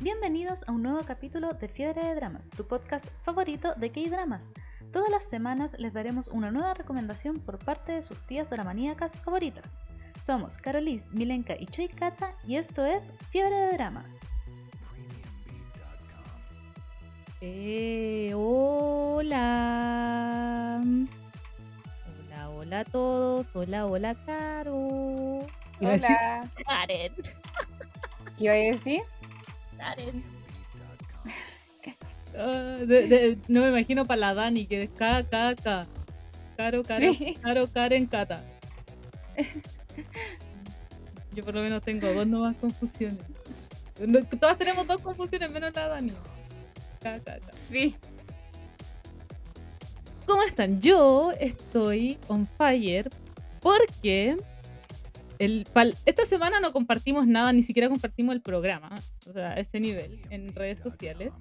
Bienvenidos a un nuevo capítulo de Fiebre de Dramas, tu podcast favorito de K-Dramas. Todas las semanas les daremos una nueva recomendación por parte de sus tías dramaníacas favoritas. Somos Carolis, Milenka y Choi Kata y esto es Fiebre de Dramas. Eh, hola. Hola, hola a todos. Hola, hola, Caro. Hola. Karen. ¿Qué iba a decir? Karen. Ah, de- de- no me imagino para la Dani, que es K, K, K. Caro, Caro, Sí. Caro, Karen, Cata. Yo por lo menos tengo dos nuevas confusiones. No, todas tenemos dos confusiones, menos la Dani. K, K, K. Sí. ¿Cómo están? Yo estoy on fire porque el, pal- esta semana no compartimos nada, ni siquiera compartimos el programa, o sea, a ese nivel en redes sociales.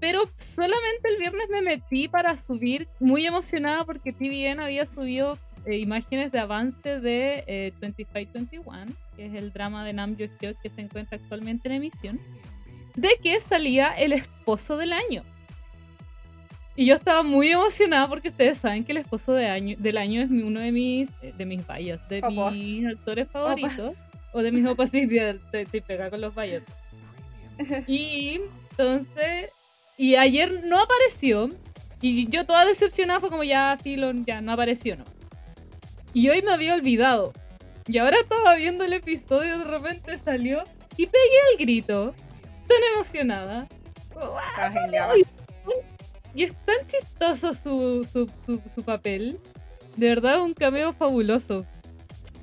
Pero solamente el viernes me metí para subir, muy emocionada porque TVN había subido eh, imágenes de avance de eh, 2521, que es el drama de Nam Joo que se encuentra actualmente en emisión, de que salía el esposo del año. Y yo estaba muy emocionada porque ustedes saben que el esposo de año, del año es uno de mis, eh, de mis bias, de mis actores favoritos. Opas. O de mis opas, sí, estoy, estoy pegada con los bias. Y entonces, y ayer no apareció. Y yo toda decepcionada fue como ya, filo, ya no apareció, ¿no? Y hoy me había olvidado. Y ahora estaba viendo el episodio, de repente salió y pegué el grito. Tan emocionada. Ay, Y es tan chistoso su, su, su, su papel. De verdad, un cameo fabuloso.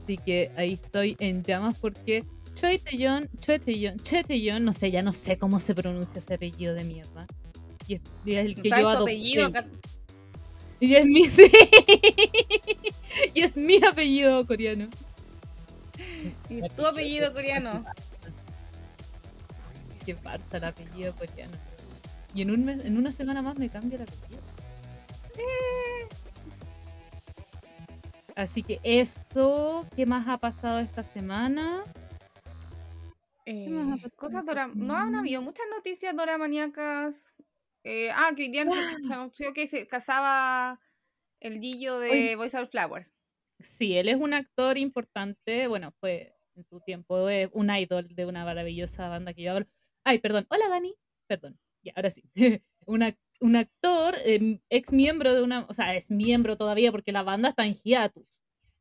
Así que ahí estoy en llamas porque Choi Tae-yeon, Choi Tae-yeon, Choi Tae-yeon, no sé, ya no sé cómo se pronuncia ese apellido de mierda. Y es, y es el que ¿Sabes yo adopté. apellido? Y es mi, sí. y es mi apellido coreano. ¿Y tu apellido coreano? Qué farsa el apellido coreano. Y en, un mes- en una semana más me cambia apellido. Eh. Así que eso, ¿qué más ha pasado esta semana? Eh, cosas dora... No han habido muchas noticias doramaníacas. Eh, ah, que hoy día se anunció que se casaba el Gillo de Oye, Voice Over Flowers. Sí, él es un actor importante. Bueno, fue en su tiempo un idol de una maravillosa banda que yo hablo. Ay, perdón. Hola, Dani. Perdón. Ya, ahora sí. un, ac- un actor, eh, ex miembro de una. O sea, es miembro todavía porque la banda está en hiatus.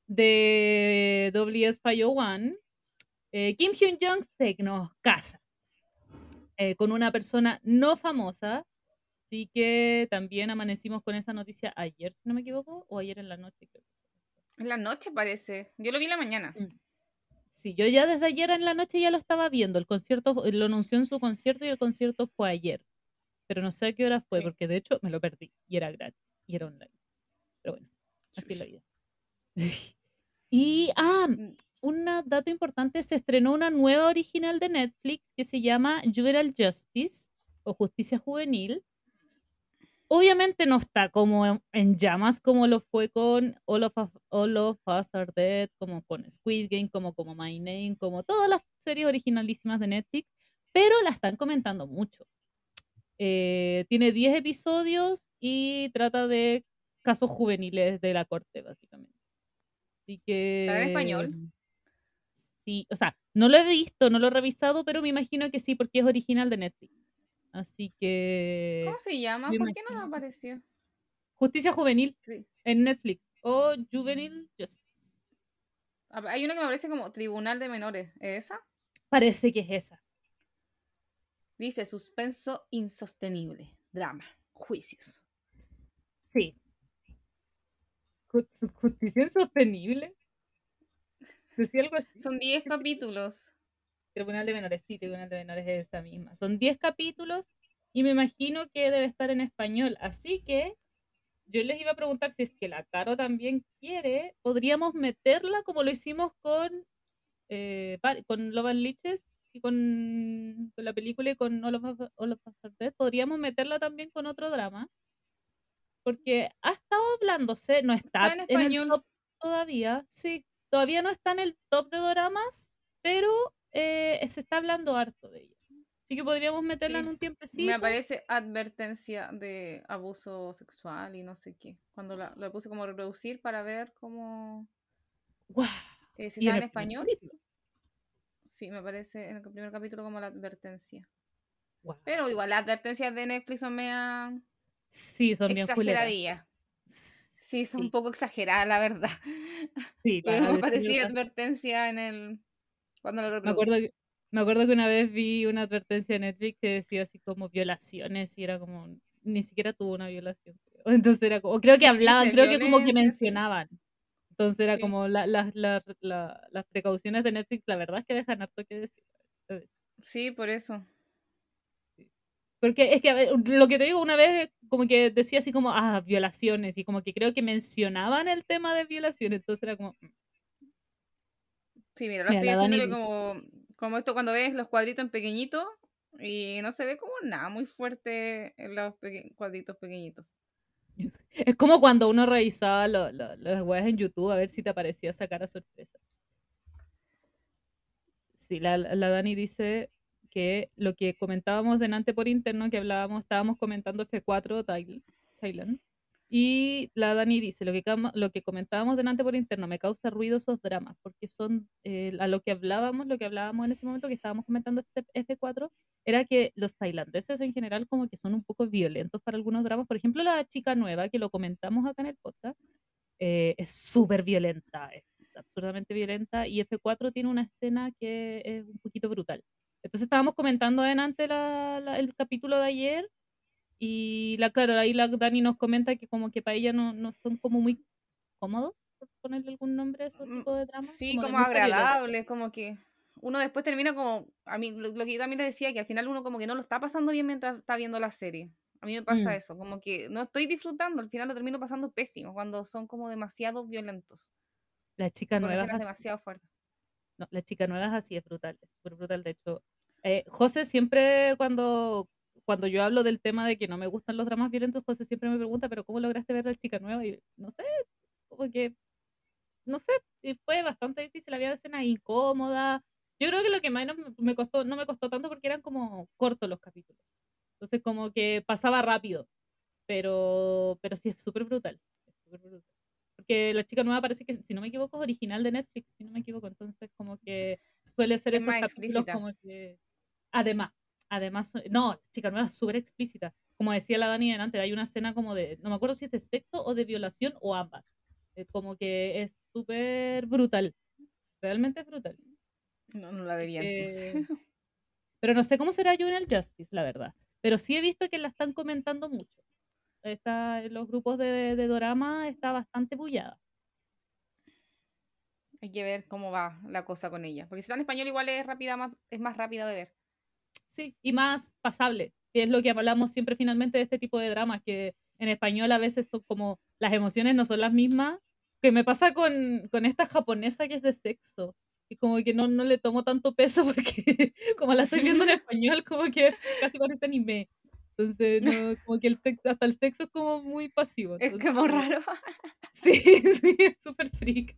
De WS501. eh, Kim Hyun Jong se nos casa eh, con una persona no famosa. Así que también amanecimos con esa noticia ayer, si no me equivoco, o ayer en la noche. creo. En la noche parece. Yo lo vi en la mañana. Sí, yo ya desde ayer en la noche ya lo estaba viendo. El concierto lo anunció en su concierto y el concierto fue ayer. Pero no sé a qué hora fue, Sí. porque de hecho me lo perdí y era gratis y era online. Pero bueno, así es la vida. y, ah, un dato importante, se estrenó una nueva original de Netflix que se llama Juvenile Justice o Justicia Juvenil. Obviamente no está como en, en llamas como lo fue con All of, Us- All of Us Are Dead, como con Squid Game, como, como My Name, como todas las series originalísimas de Netflix, pero la están comentando mucho. Eh, tiene 10 episodios y trata de casos juveniles de la corte, básicamente. Así que... ¿Está en español? Sí, o sea, no lo he visto, no lo he revisado, pero me imagino que sí, porque es original de Netflix. Así que... ¿Cómo se llama? me ¿Por qué no me apareció? Justicia Juvenil Sí. en Netflix o Juvenile Justice. Ah, Hay uno que me parece como Tribunal de Menores. ¿Es esa? Parece que es esa. Dice suspenso insostenible. Drama. Juicios. Sí. Ju- Justicia insostenible. Decía algo así. Son 10 capítulos. Tribunal de Menores, sí, Tribunal de Menores es esa misma. Son 10 capítulos y me imagino que debe estar en español. Así que yo les iba a preguntar si es que la Caro también quiere, podríamos meterla como lo hicimos con, eh, con Love and Y con, con la película y con All of, Us- All of Us Are Dead. Podríamos meterla también con otro drama. Porque ha estado hablándose, no está, Está en en, español. el top todavía, sí, todavía no está en el top de doramas, pero eh, se está hablando harto de ella. Así que podríamos meterla en un tiempecito. Me aparece advertencia de abuso sexual y no sé qué. Cuando la, la puse como reproducir para ver cómo. ¡Guau! eh, si Y está en español. Sí, me aparece en el primer capítulo como la advertencia. Pero igual, las advertencias de Netflix son mea Sí, son bien exageradillas. Sí, son Sí. un poco exageradas, la verdad. Sí, Pero me parecía advertencia en el. Cuando lo Me acuerdo, que, me acuerdo que una vez vi una advertencia de Netflix que decía así como violaciones y era como, ni siquiera tuvo una violación. Entonces era como, creo que hablaban, creo que como que mencionaban. Entonces era Sí. como la- la- la- la- las precauciones de Netflix, la verdad es que dejan harto que decir. Sí, por eso. Porque es que, a ver, lo que te digo, una vez como que decía así como, ah, violaciones, y como que creo que mencionaban el tema de violaciones, entonces era como, mm, Sí, mira, lo Mira, estoy dice- como, como esto cuando ves los cuadritos en pequeñito y no se ve como nada muy fuerte en los peque- cuadritos pequeñitos. Es como cuando uno revisaba lo- lo- las weas en YouTube a ver si te aparecía esa cara sorpresa. Sí, la, la Dani dice que lo que comentábamos delante por interno, que hablábamos, estábamos comentando F4 Thailand, Thailand, y la Dani dice, lo que, lo que comentábamos delante por interno, me causa ruido esos dramas, porque son, eh, a lo que hablábamos, lo que hablábamos en ese momento que estábamos comentando F- F4, era que los tailandeses en general como que son un poco violentos para algunos dramas. Por ejemplo, la chica nueva, que lo comentamos acá en el podcast, eh, es súper violenta, es absurdamente violenta, y F4 tiene una escena que es un poquito brutal. Entonces estábamos comentando adelante la- la- el capítulo de ayer, y la, claro, ahí la Dani nos comenta que como que para ella no, no son como muy cómodos, por ponerle algún nombre a esos Mm, tipos de dramas. Sí, como mucha violencia. agradable, como que uno después termina como, a mí lo, lo que yo también le decía, que al final uno como que no lo está pasando bien mientras está viendo la serie. A mí me pasa Mm. eso, como que no estoy disfrutando, al final lo termino pasando pésimo, cuando son como demasiado violentos, La chica nueva es demasiado fuertes. No, la chica nueva es así, es brutal, es súper brutal. De hecho, eh, José siempre cuando, cuando yo hablo del tema de que no me gustan los dramas violentos, José siempre me pregunta, pero ¿cómo lograste ver a la chica nueva? Y no sé, como que, no sé, y fue bastante difícil, había escenas incómodas. Yo creo que lo que menos me- me costó, no me costó tanto porque eran como cortos los capítulos. Entonces como que pasaba rápido, pero, pero sí es súper brutal. es súper brutal. Porque la chica nueva parece que, si no me equivoco, es original de Netflix, si no me equivoco. Entonces, como que suele ser Es esos más capítulos explícita. como que. Además, además, son- no, chica nueva súper explícita. Como decía la Dani delante, hay una escena como de, no me acuerdo si es de sexo o de violación o ambas. Eh, como que es súper brutal. Realmente es brutal. No, no la vería antes. Eh, pero no sé cómo será Junior Justice, la verdad. Pero sí he visto que la están comentando mucho. Está en los grupos de, de Dorama está bastante bullada. Hay que ver cómo va la cosa con ella, porque si está en español igual es rápida, más, es más rápida de ver. Sí, y más pasable, que es lo que hablamos siempre finalmente de este tipo de dramas, que en español a veces son como las emociones no son las mismas, que me pasa con, con esta japonesa que es de sexo, y como que no, no le tomo tanto peso porque como la estoy viendo en español, como que casi parece anime. Entonces, no, como que el sexo, hasta el sexo es como muy pasivo. Es entonces, como raro. Sí, sí, es súper freak.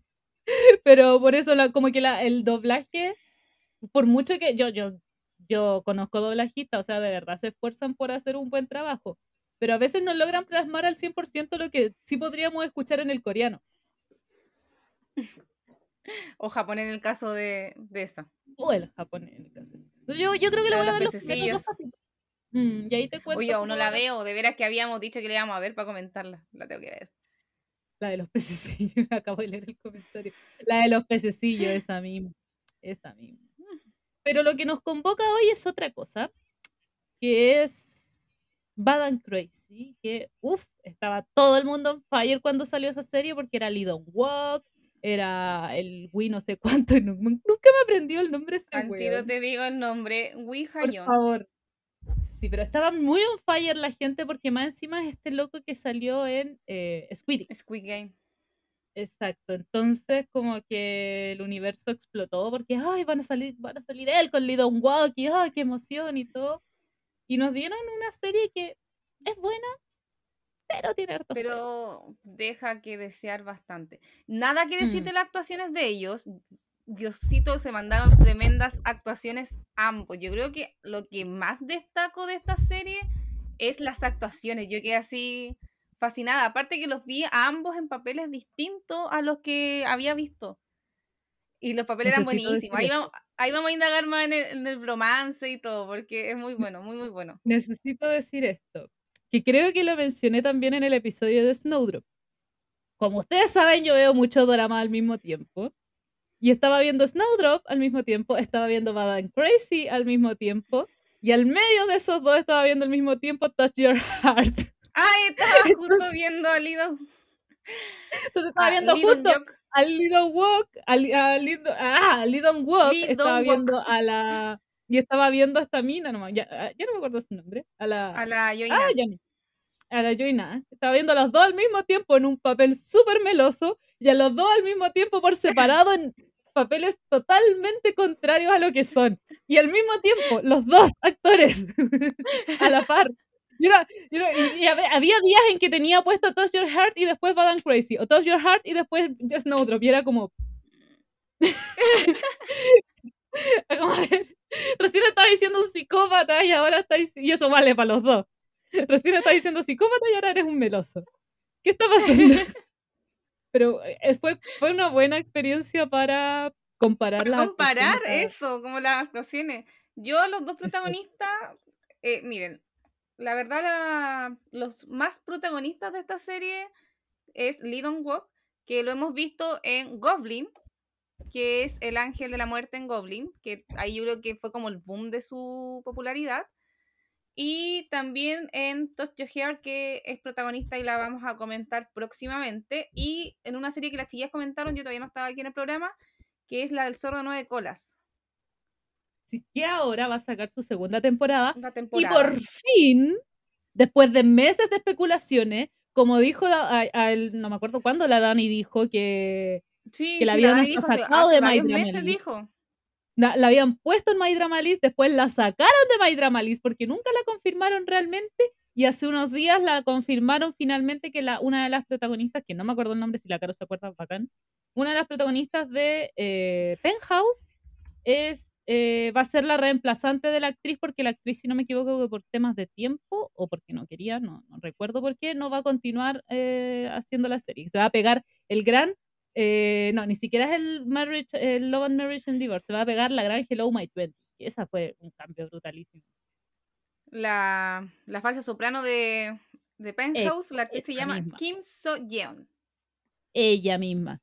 Pero por eso, la, como que la, el doblaje, por mucho que yo, yo, yo conozco doblajistas, o sea, de verdad se esfuerzan por hacer un buen trabajo, pero a veces no logran plasmar al 100% lo que sí podríamos escuchar en el coreano. O Japón en el caso de, de esa. O el japonés, en el caso. Yo, yo creo que le La de voy a los primeros pececillos. Mm, y ahí te cuento. Oye, aún no la veo, de veras que habíamos dicho que le íbamos a ver para comentarla. La tengo que ver. La de los pececillos, acabo de leer el comentario. La de los pececillos, esa misma. Esa misma. Pero lo que nos convoca hoy es otra cosa, que es Bad and Crazy, que, uff, estaba todo el mundo on fire cuando salió esa serie porque era Lee Don't Walk, era el Wii no sé cuánto, nunca me aprendió el nombre ese Al tiro te digo el nombre, Por Hayon. favor. Sí, pero estaba muy on fire la gente porque más encima es este loco que salió en eh, Squid Squid Game. Exacto, entonces como que el universo explotó porque ay, van a salir, van a salir él con Lee Dong Walk y ay, qué emoción y todo. Y nos dieron una serie que es buena, pero tiene hartos peros. Pero deja que desear bastante. Nada que decir Mm. de las actuaciones de ellos. Diosito, se mandaron tremendas actuaciones ambos. Yo creo que lo que más destaco de esta serie es las actuaciones. Yo quedé así fascinada. Aparte que los vi a ambos en papeles distintos a los que había visto. Y los papeles eran buenísimos. Ahí vamos, ahí vamos, a indagar más en el, en el, romance y todo, porque es muy bueno, muy, muy bueno. Necesito decir esto, que creo que lo mencioné también en el episodio de Snowdrop. Como ustedes saben, yo veo mucho drama al mismo tiempo. Y estaba viendo Snowdrop al mismo tiempo, estaba viendo Bad and Crazy al mismo tiempo. Y al medio de esos dos estaba viendo al mismo tiempo Touch Your Heart. Ay, estaba justo viendo a Lido. Entonces estaba viendo justo al Lidon Walk, al, a Lidon, ah, Walk, estaba viendo a la y estaba viendo a esta mina nomás, ya, ah, ya no me acuerdo su nombre, a la a la Joina. Ah, ya A la Joina. Estaba viendo a los dos al mismo tiempo en un papel súper meloso y a los dos al mismo tiempo por separado en papeles totalmente contrarios a lo que son. Y al mismo tiempo, los dos actores a la par. Y, había días en que tenía puesto Touch Your Heart y después Bad and Crazy, o Touch Your Heart y después Just Snowdrop, y era como... como recién estaba diciendo un psicópata y ahora está y eso vale para los dos. Recién estaba diciendo psicópata y ahora eres un meloso. ¿Qué está pasando? Pero eh, fue, fue una buena experiencia para comparar las comparar eso, como las actuaciones. Yo, los dos protagonistas, eh, miren, la verdad, los más protagonistas de esta serie es Lidon Walk, que lo hemos visto en Goblin, que es el ángel de la muerte en Goblin, que ahí yo creo que fue como el boom de su popularidad. Y también en Touch que es protagonista y la vamos a comentar próximamente. Y en una serie que las chillas comentaron, yo todavía no estaba aquí en el programa, que es la del de nueve colas que ahora va a sacar su segunda temporada, Y por fin, después de meses de especulaciones, como dijo, la, no me acuerdo cuándo la Dani dijo que, sí, que la habían sacado de My Drama dijo. La, habían puesto en My Drama después la sacaron de My Drama porque nunca la confirmaron realmente y hace unos días la confirmaron finalmente que la, una de las protagonistas, que no me acuerdo el nombre, si la Caro se acuerda, bacán, una de las protagonistas de eh, Penthouse es eh, va a ser la reemplazante de la actriz porque la actriz, si no me equivoco, por temas de tiempo o porque no quería, no, no recuerdo por qué, no va a continuar eh, haciendo la serie. Se va a pegar el gran, eh, no, ni siquiera es el Marriage, el Love and Marriage and Divorce, se va a pegar la gran Hello My Twenties. Y esa fue un cambio brutalísimo. La, la falsa soprano de, de Penthouse, la que se llama Kim So Yeon. Ella misma.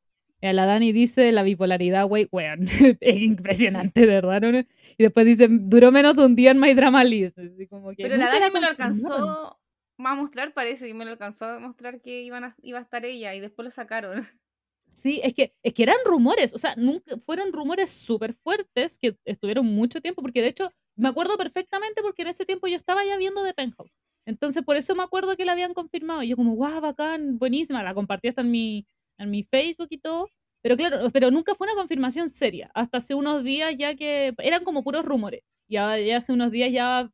La Dani dice la bipolaridad, wey, weón. es impresionante, de verdad. Y después dice, duró menos de un día en My Drama List. Pero la Dani me lo alcanzó a mostrar, parece que me lo alcanzó a mostrar que iban a, iba a estar ella y después lo sacaron. Sí, es que, es que eran rumores, o sea, nunca, fueron rumores súper fuertes que estuvieron mucho tiempo, porque de hecho me acuerdo perfectamente porque en ese tiempo yo estaba ya viendo The Penthouse. Entonces por eso me acuerdo que la habían confirmado. Y yo como, guau, bacán, buenísima, la compartí hasta en mi, en mi Facebook y todo. Pero claro, pero nunca fue una confirmación seria. Hasta hace unos días ya que eran como puros rumores. Y ya hace unos días ya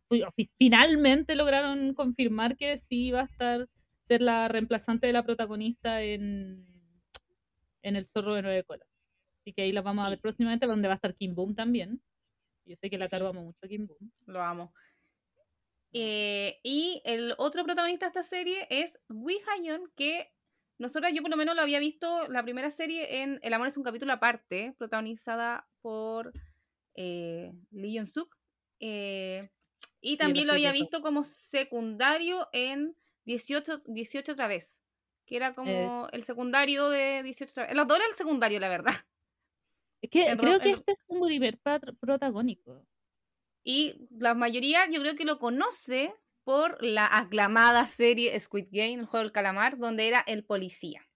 finalmente lograron confirmar que sí iba a estar ser la reemplazante de la protagonista en, en El Zorro de Nueve Colas. Así que ahí la vamos a ver próximamente, donde va a estar Kim Boom también. Yo sé que la Caro mucho a Kim Boom. Lo amo. Eh, y el otro protagonista de esta serie es Wee Hayon, que nosotras, yo por lo menos lo había visto la primera serie en El amor es un capítulo aparte, protagonizada por eh, Lee Jong Suk. Eh, y también lo había visto como secundario en 18, 18 otra vez. Que era como el secundario de 18 otra vez. Los dos eran el secundario, la verdad. Es que creo que este es un primer protagónico. Y la mayoría yo creo que lo conoce por la aclamada serie Squid Game, el juego del calamar, donde era el policía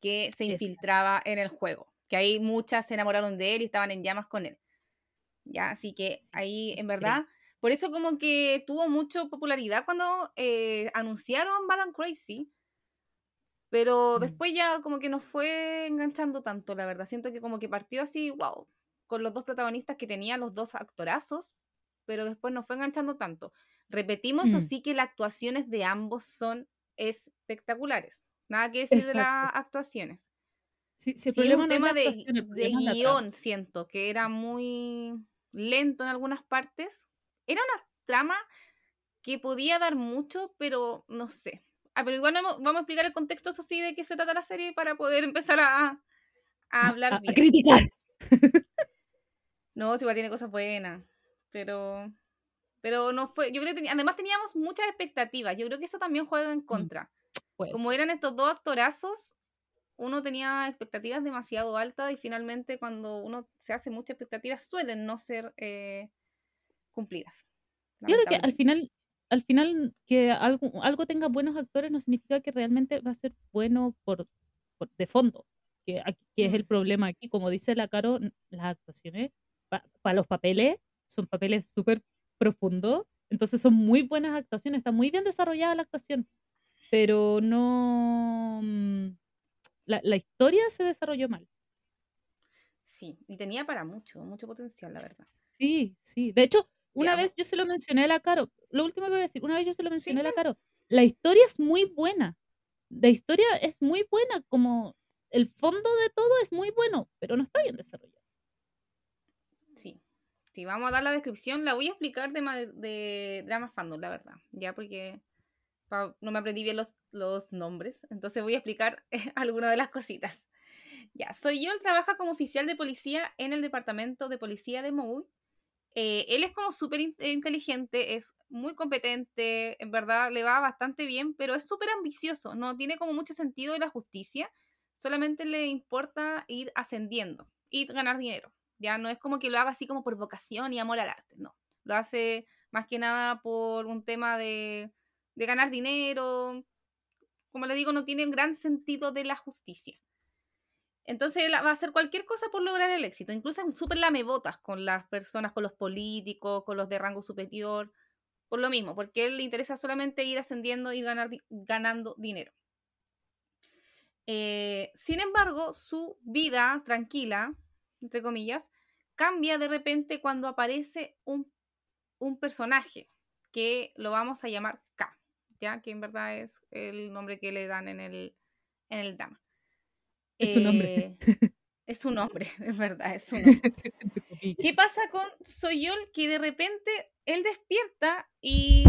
que se infiltraba en el juego. Que ahí muchas se enamoraron de él y estaban en llamas con él. Ya, así que ahí en verdad, por eso como que tuvo mucha popularidad cuando eh, anunciaron Bad and Crazy, pero mm. después ya como que nos fue enganchando tanto, la verdad. Siento que como que partió así, wow, con los dos protagonistas que tenía los dos actorazos, pero después nos fue enganchando tanto. Repetimos, o mm. sí que las actuaciones de ambos son espectaculares. Nada que decir de las actuaciones. Sí, sí, el Sí, problema un es la tema de, el de problema guion, siento, que era muy lento en algunas partes. Era una trama que podía dar mucho, pero no sé. Ah, pero igual vamos, vamos a explicar el contexto, eso sí, de qué se trata la serie para poder empezar a, a A, hablar a- a bien. criticar. No, sí, igual tiene cosas buenas, pero, pero no fue, yo creo que tenía- además teníamos muchas expectativas, yo creo que eso también juega en contra. Pues, Como eran estos dos actorazos, uno tenía expectativas demasiado altas y finalmente cuando uno se hace muchas expectativas suelen no ser eh, cumplidas. Yo creo que al final, al final que algo, algo tenga buenos actores no significa que realmente va a ser bueno por, por- de fondo, que, que es el Mm. problema aquí. Como dice la Caro, las actuaciones para los papeles son papeles súper profundos, entonces son muy buenas actuaciones, está muy bien desarrollada la actuación, pero no... mm, La, la historia se desarrolló mal. Sí, y tenía para mucho, mucho potencial, la verdad. Sí, sí. De hecho, una vez yo se lo mencioné a la Caro. Lo último que voy a decir, una vez yo se lo mencioné a la. Caro. La historia es muy buena. La historia es muy buena, como el fondo de todo es muy bueno, pero no está bien desarrollado. Sí, vamos a dar la descripción. La voy a explicar de, de drama fandom, la verdad. Ya porque no me aprendí bien los, nombres. Entonces voy a explicar algunas de las cositas. Ya, soy yo, él trabaja como oficial de policía en el departamento de policía de Maui. Eh, él es como súper in- inteligente, es muy competente, en verdad le va bastante bien, pero es súper ambicioso, no tiene como mucho sentido de la justicia, solamente le importa ir ascendiendo y ganar dinero. Ya no es como que lo haga así como por vocación y amor al arte, no. Lo hace más que nada por un tema de, de ganar dinero. Como le digo, no tiene un gran sentido de la justicia. Entonces va a hacer cualquier cosa por lograr el éxito. Incluso es súper lamebotas con las personas, con los políticos, con los de rango superior. Por lo mismo, porque él le interesa solamente ir ascendiendo y ganar, ganando dinero. Eh, sin embargo, su vida tranquila, entre comillas, cambia de repente cuando aparece un, un personaje que lo vamos a llamar K, ya que en verdad es el nombre que le dan en el, en el drama. Es su nombre. Eh, es su nombre, es verdad, es su nombre. ¿Qué pasa con Soyol? Que de repente él despierta y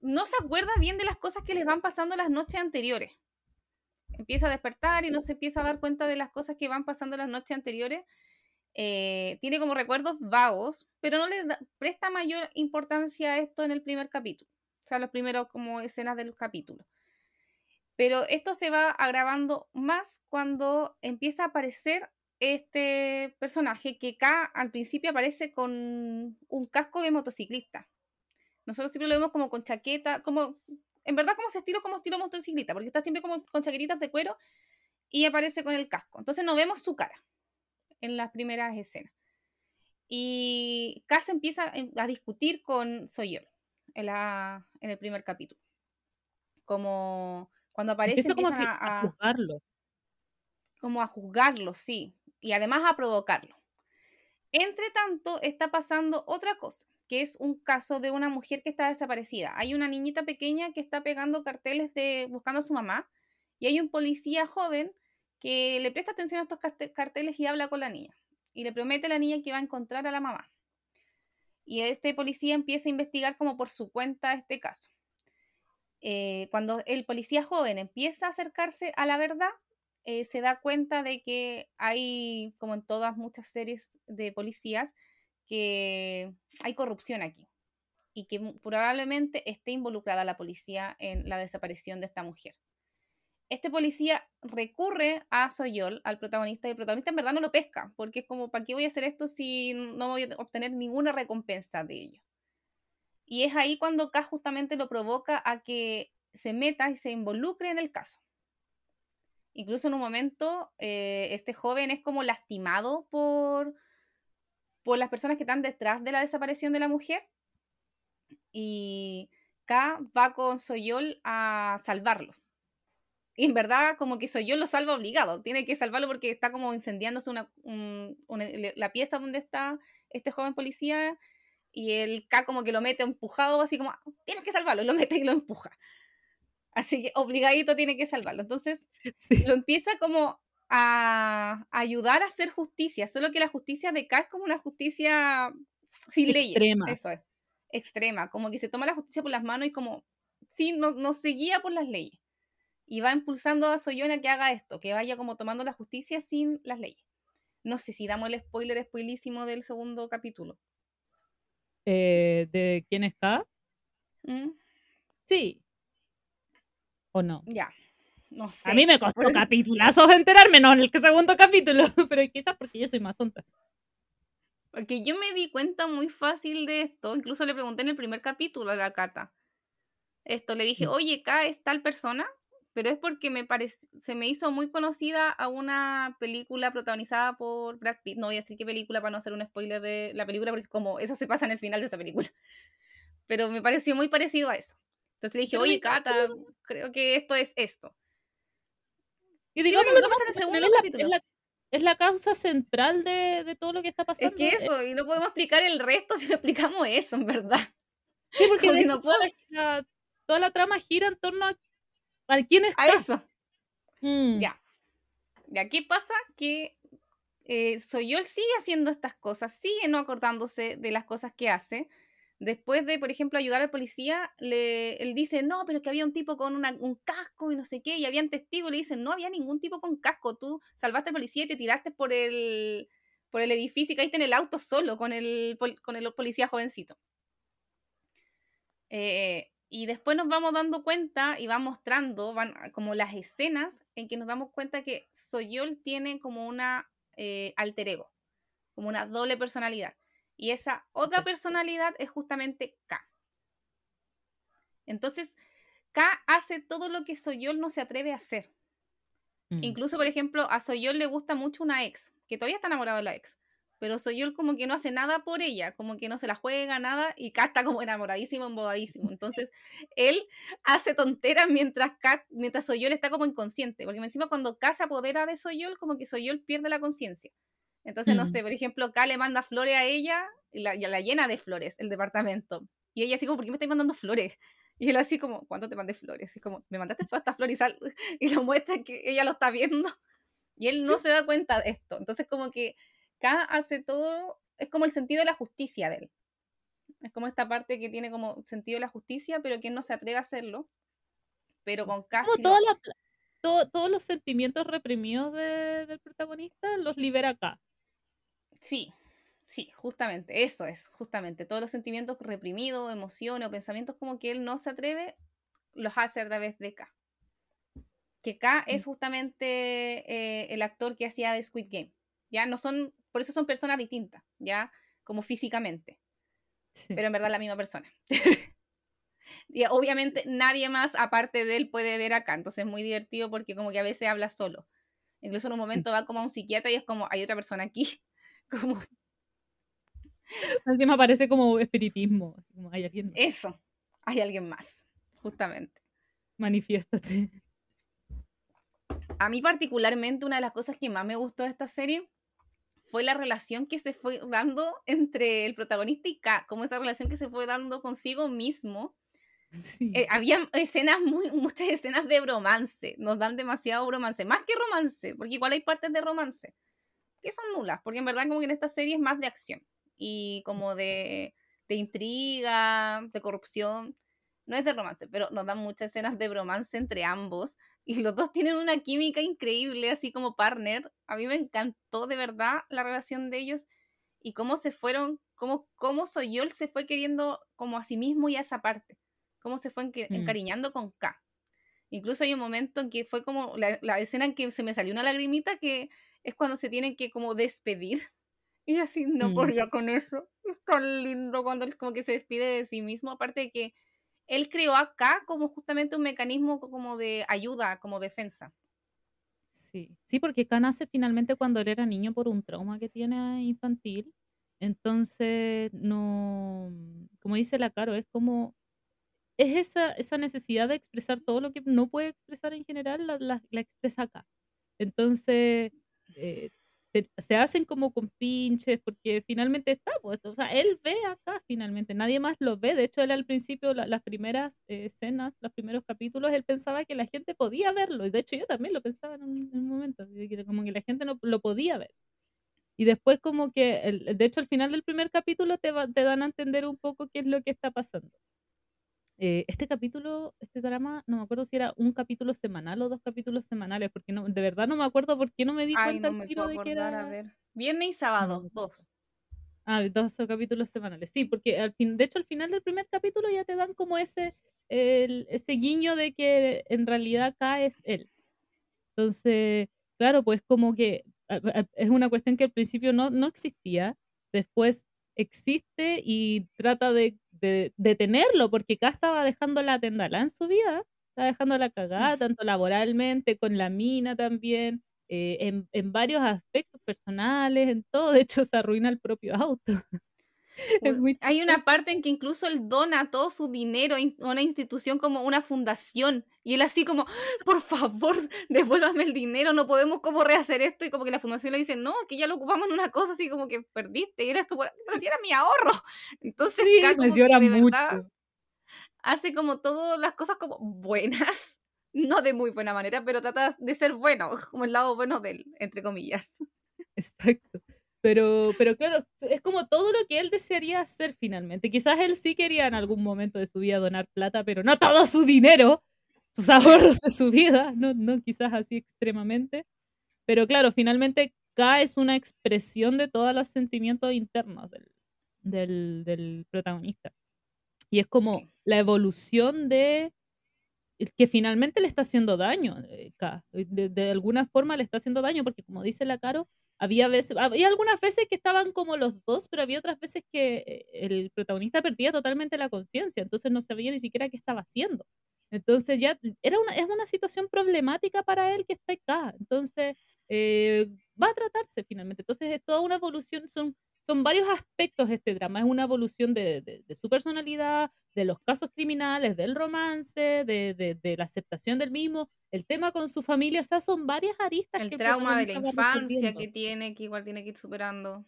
no se acuerda bien de las cosas que les van pasando las noches anteriores. Empieza a despertar y no se empieza a dar cuenta de las cosas que van pasando las noches anteriores. Eh, tiene como recuerdos vagos, pero no le da- presta mayor importancia a esto en el primer capítulo. O sea, los primeros como escenas de los capítulos. Pero esto se va agravando más cuando empieza a aparecer este personaje que acá al principio aparece con un casco de motociclista. Nosotros siempre lo vemos como con chaqueta, como en verdad como ese estilo como estilo motociclista, porque está siempre como con chaquetitas de cuero y aparece con el casco. Entonces no vemos su cara en las primeras escenas. Y Cass empieza en- a discutir con Soyol en, la- en el primer capítulo. Como cuando aparece Empieza como a- a- juzgarlo. como a juzgarlo, sí, y además a provocarlo. Entre tanto, está pasando otra cosa, que es un caso de una mujer que está desaparecida. Hay una niñita pequeña que está pegando carteles de buscando a su mamá y hay un policía joven que le presta atención a estos carte- carteles y habla con la niña y le promete a la niña que va a encontrar a la mamá. Y este policía empieza a investigar como por su cuenta este caso. Eh, cuando el policía joven empieza a acercarse a la verdad, eh, se da cuenta de que hay, como en todas muchas series de policías, que hay corrupción aquí y que probablemente esté involucrada la policía en la desaparición de esta mujer. Este policía recurre a Soyol, al protagonista, y el protagonista en verdad no lo pesca, porque es como, ¿para qué voy a hacer esto si no voy a obtener ninguna recompensa de ello? Y es ahí cuando K justamente lo provoca a que se meta y se involucre en el caso. Incluso en un momento, eh, este joven es como lastimado por, por las personas que están detrás de la desaparición de la mujer. Y K va con Soyol a salvarlo. Y en verdad, como que Soyol lo salva obligado. Tiene que salvarlo porque está como incendiándose una, un- una- la pieza donde está este joven policía. Y el K como que lo mete empujado, así como, "Ah, tienes que salvarlo. Lo mete y lo empuja. Así que obligadito tiene que salvarlo. Entonces Sí. lo empieza como a ayudar a hacer justicia, solo que la justicia de K es como una justicia sin leyes. Extrema. Eso es. Extrema, como que se toma la justicia por las manos y como, sí, no, no se guía por las leyes. Y va impulsando a Soyona que haga esto, que vaya como tomando la justicia sin las leyes. No sé si damos el spoiler spoilísimo del segundo capítulo. Eh, ¿De quién es K? ¿Mm? Sí. ¿O no? Ya, no sé. A mí me costó eso- capitulazos enterarme, no en el segundo capítulo, pero quizás porque yo soy más tonta. Porque yo me di cuenta muy fácil de esto. Incluso le pregunté en el primer capítulo a la Cata. Esto, le dije, Mm. oye, K es tal persona, pero es porque me se me hizo muy conocida a una película protagonizada por Brad Pitt. No voy a decir qué película para no hacer un spoiler de la película, porque como eso se pasa en el final de esa película. Pero me pareció muy parecido a eso. Entonces le dije, oye, digo, Cata, creo que esto es esto. Y Sí, digamos, porque lo pasa en el segundo es, la, capítulo. es, la, es la causa central de, de todo lo que está Es pasando. que eso, y no podemos explicar el resto si no explicamos eso, en verdad. Sí, porque no toda, la, toda la trama gira en torno a, a quién es A eso. Mm. Ya. Ya, ¿qué pasa? Que eh, Soyol sigue haciendo estas cosas, sigue no acordándose de las cosas que hace. Después de, por ejemplo, ayudar al policía, le, él dice, no, pero es que había un tipo con una- un casco y no sé qué, y habían testigos, le dicen, no había ningún tipo con casco, tú salvaste al policía y te tiraste por el, por el edificio y caíste en el auto solo con el, con el policía jovencito. Eh, y después nos vamos dando cuenta y va mostrando van, como las escenas en que nos damos cuenta que Soyol tiene como una eh, alter ego, como una doble personalidad. Y esa otra personalidad es justamente K. Entonces, K hace todo lo que Soyol no se atreve a hacer. Mm. Incluso, por ejemplo, a Soyol le gusta mucho una ex, que todavía está enamorado de la ex. Pero Soyol como que no hace nada por ella, como que no se la juega, nada, y Kat está como enamoradísimo, embobadísimo. Entonces, él hace tonteras mientras Kat, mientras Soyol está como inconsciente, porque encima cuando K se apodera de Soyol, como que Soyol pierde la conciencia. Entonces, no Mm. sé, por ejemplo, K le manda flores a ella y la, y la llena de flores el departamento. Y ella así como, ¿por qué me estáis mandando flores? Y él así como, ¿cuánto te mandé flores? Y como, me mandaste todas estas flores y, sal- y lo muestra que ella lo está viendo. Y él no se da cuenta de esto. Entonces como que K hace todo, es como el sentido de la justicia de él. Es como esta parte que tiene como sentido de la justicia, pero que no se atreve a hacerlo. Pero con Como toda la- todo- todos los sentimientos reprimidos de- del protagonista los libera acá. Sí, sí, justamente, eso es, justamente. Todos los sentimientos reprimidos, emociones o pensamientos como que él no se atreve, los hace a través de K. Que K es justamente eh, el actor que hacía de Squid Game. Ya no son, por eso son personas distintas, ya como físicamente, Sí. pero en verdad la misma persona. y obviamente nadie más aparte de él puede ver acá, entonces es muy divertido porque como que a veces habla solo. Incluso en un momento va como a un psiquiatra y es como, hay otra persona aquí, como Encima parece como espiritismo. como hay alguien más. Eso, hay alguien más, justamente. Manifiéstate. A mí particularmente una de las cosas que más me gustó de esta serie fue la relación que se fue dando entre el protagonista y K, como esa relación que se fue dando consigo mismo. Sí. Eh, había escenas, muy, muchas escenas de bromance, nos dan demasiado bromance, más que romance, porque igual hay partes de romance, que son nulas, porque en verdad como que en esta serie es más de acción y como de, de intriga, de corrupción, no es de romance, pero nos dan muchas escenas de bromance entre ambos y los dos tienen una química increíble, así como partner. A mí me encantó de verdad la relación de ellos y cómo se fueron, cómo, cómo Soyol se fue queriendo como a sí mismo y a esa parte, cómo se fue Mm. encariñando con K. Incluso hay un momento en que fue como la, la escena en que se me salió una lagrimita que es cuando se tienen que como despedir. Y así no Mm. podía con eso. Es tan lindo cuando él como que se despide de sí mismo. Aparte de que él creó acá como justamente un mecanismo como de ayuda, como defensa. Sí, sí, porque K nace finalmente cuando él era niño por un trauma que tiene infantil. Entonces, no, como dice la Caro, es como, es esa, esa necesidad de expresar todo lo que no puede expresar en general, la, la- expresa acá. Entonces, eh, se hacen como con pinches, porque finalmente está, pues, o sea, él ve acá finalmente, nadie más lo ve. De hecho, él al principio, las primeras eh, escenas, los primeros capítulos, él pensaba que la gente podía verlo. Y de hecho, yo también lo pensaba en un, momento, como que la gente no lo podía ver. Y después, como que, el, de hecho, al final del primer capítulo te, te dan a entender un poco qué es lo que está pasando. Eh, este capítulo, este drama, no me acuerdo si era un capítulo semanal o dos capítulos semanales, porque no, de verdad no me acuerdo por qué no me di cuenta no tiro de que era. A ver. Viernes y sábado, dos. Ah, dos capítulos semanales. Sí, porque al fin, de hecho al final del primer capítulo ya te dan como ese, ese guiño de que en realidad acá es él. Entonces, claro, pues como que es una cuestión que al principio no, no existía, después existe y trata de de, detenerlo, porque acá estaba dejando la tendala en su vida, estaba dejando la cagada, tanto laboralmente, con la mina también, eh, en, en, varios aspectos personales, en todo, de hecho se arruina el propio auto. Hay una parte en que incluso él dona todo su dinero a una institución como una fundación. Y él así como, por favor, devuélvame el dinero, no podemos como rehacer esto. Y como que la fundación le dice, no, que ya lo ocupamos en una cosa así como que perdiste. Y era como, pero si era mi ahorro. Entonces, sí, mucho. hace como todas las cosas como buenas. No de muy buena manera, pero trata de ser bueno, como el lado bueno de él, entre comillas. Exacto. Pero, pero claro, es como todo lo que él desearía hacer finalmente. Quizás él sí quería en algún momento de su vida donar plata, pero no todo su dinero, sus ahorros de su vida, no, no quizás así extremadamente. Pero claro, finalmente K es una expresión de todos los sentimientos internos del, del, del protagonista. Y es como la evolución de que finalmente le está haciendo daño. Eh, K. De, de, alguna forma le está haciendo daño, porque como dice la Caro, había veces, había algunas veces que estaban como los dos, pero había otras veces que eh, el protagonista perdía totalmente la conciencia, entonces no sabía ni siquiera qué estaba haciendo. Entonces ya era una, es una situación problemática para él que está acá. Entonces eh, va a tratarse finalmente. Entonces es toda una evolución, son son varios aspectos de este drama. Es una evolución de, su personalidad, de los casos criminales, del romance, de, la aceptación del mismo, el tema con su familia. O sea, son varias aristas. El trauma de la infancia que tiene, que igual tiene que ir superando.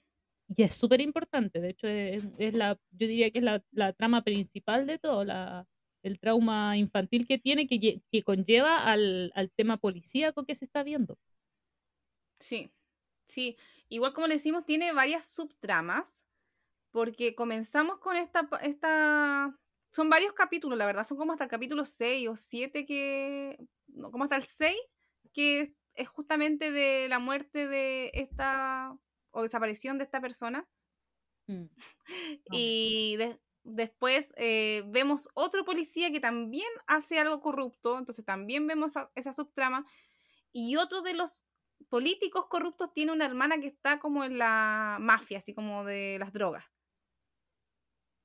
Y es súper importante. De hecho, es, la, yo diría que es la, trama principal de todo, la, el trauma infantil que tiene, que, que conlleva al, al tema policíaco que se está viendo. Sí, sí. Igual como le decimos, tiene varias subtramas, porque comenzamos con esta, esta... Son varios capítulos, la verdad, son como hasta el capítulo 6 o 7 que... No, como hasta el 6, que es justamente de la muerte de esta... o desaparición de esta persona. Mm. y después eh, vemos otro policía que también hace algo corrupto, entonces también vemos esa subtrama. Y otro de los políticos corruptos tiene una hermana que está como en la mafia, así como de las drogas.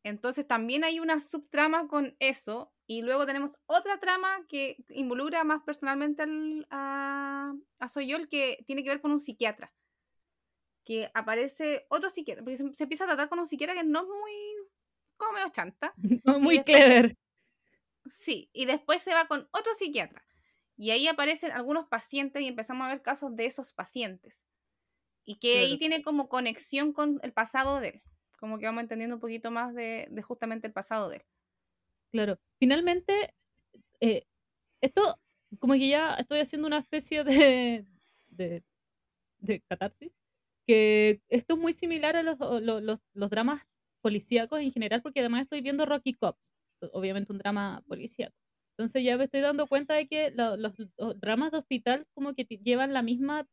Entonces también hay una subtrama con eso. Y luego tenemos otra trama que involucra más personalmente al, a, a Soyol, que tiene que ver con un psiquiatra. Que aparece otro psiquiatra, porque se, empieza a tratar con un psiquiatra que no es muy como medio chanta. No muy clever. sí, y después se va con otro psiquiatra. Y ahí aparecen algunos pacientes y empezamos a ver casos de esos pacientes. Y que ahí tiene como conexión con el pasado de él. Como que vamos entendiendo un poquito más de, justamente el pasado de él. Claro. Finalmente, eh, esto, como que ya estoy haciendo una especie de, de, de catarsis, que esto es muy similar a los, los, los, dramas policíacos en general, porque además estoy viendo Rocky Cops, obviamente un drama policíaco. Entonces ya me estoy dando cuenta de que los, dramas de hospital como que llevan la misma,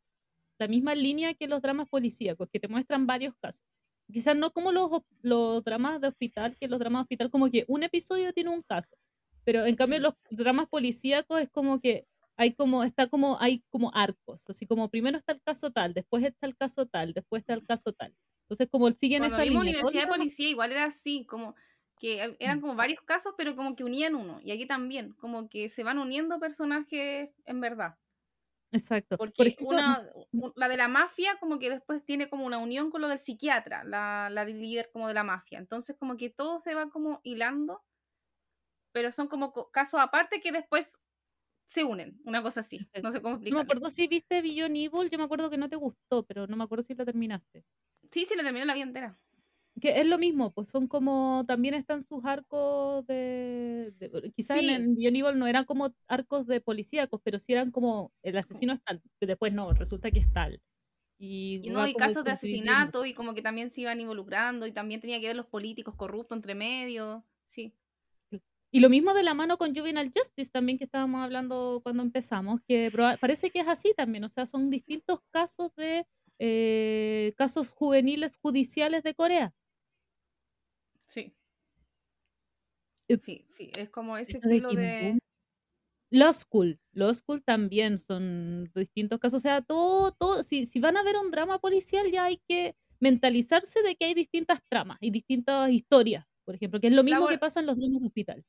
la misma línea que los dramas policíacos, que te muestran varios casos. Quizás no como los, los dramas de hospital, que los dramas de hospital como que un episodio tiene un caso, pero en cambio los dramas policíacos es como que hay como, está como, hay como arcos, así como primero está el caso tal, después está el caso tal, después está el caso tal. Entonces como siguen esa línea. universidad de policía igual era así, como que eran mm. como varios casos, pero como que unían uno. Y aquí también, como que se van uniendo personajes en verdad. Exacto. Porque una, la de la mafia como que después tiene como una unión con lo del psiquiatra, la, la líder como de la mafia. Entonces como que todo se va como hilando, pero son como casos aparte que después se unen, una cosa así. No sé cómo No me explicarlo. acuerdo si viste Beyond Evil, yo me acuerdo que no te gustó, pero no me acuerdo si la terminaste. Sí, sí, la terminé la vida entera. Que es lo mismo, pues son como, también están sus arcos de, de- quizás Sí. en, Evil no eran como arcos de policíacos, pero sí eran como, el asesino es tal, después no, resulta que es tal. Y, Y no, y casos de asesinato y como que también se iban involucrando y también tenía que ver los políticos corruptos entre medio. Sí. Y lo mismo de la mano con Juvenile Justice también que estábamos hablando cuando empezamos, que parece que es así también, o sea, son distintos casos de eh, casos juveniles judiciales de Corea. Sí. Eh, Sí, sí, es como ese estilo de... Law School, Law School también son distintos casos, o sea, todo, todo, si, si van a ver un drama policial ya hay que mentalizarse de que hay distintas tramas y distintas historias, por ejemplo, que es lo mismo que pasa en los dramas de hospital.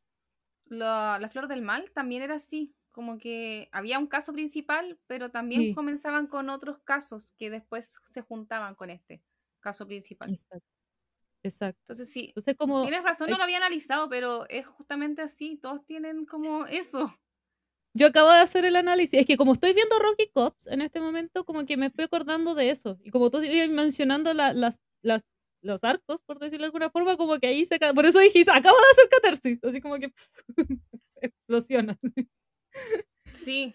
La, la Flor del Mal también era así, como que había un caso principal, pero también Sí. comenzaban con otros casos que después se juntaban con este caso principal. Exacto. Exacto. Entonces sí, Entonces como tienes razón, no lo había analizado, pero es justamente así, todos tienen como eso. Yo acabo de hacer el análisis. Es que como estoy viendo Rocky Cops en este momento, como que me fui acordando de eso. Y como tú ibas mencionando la- las, las, los arcos, por decirlo de alguna forma, como que ahí se... Por eso dije, acabo de hacer catarsis. Así como que explosiona. Sí,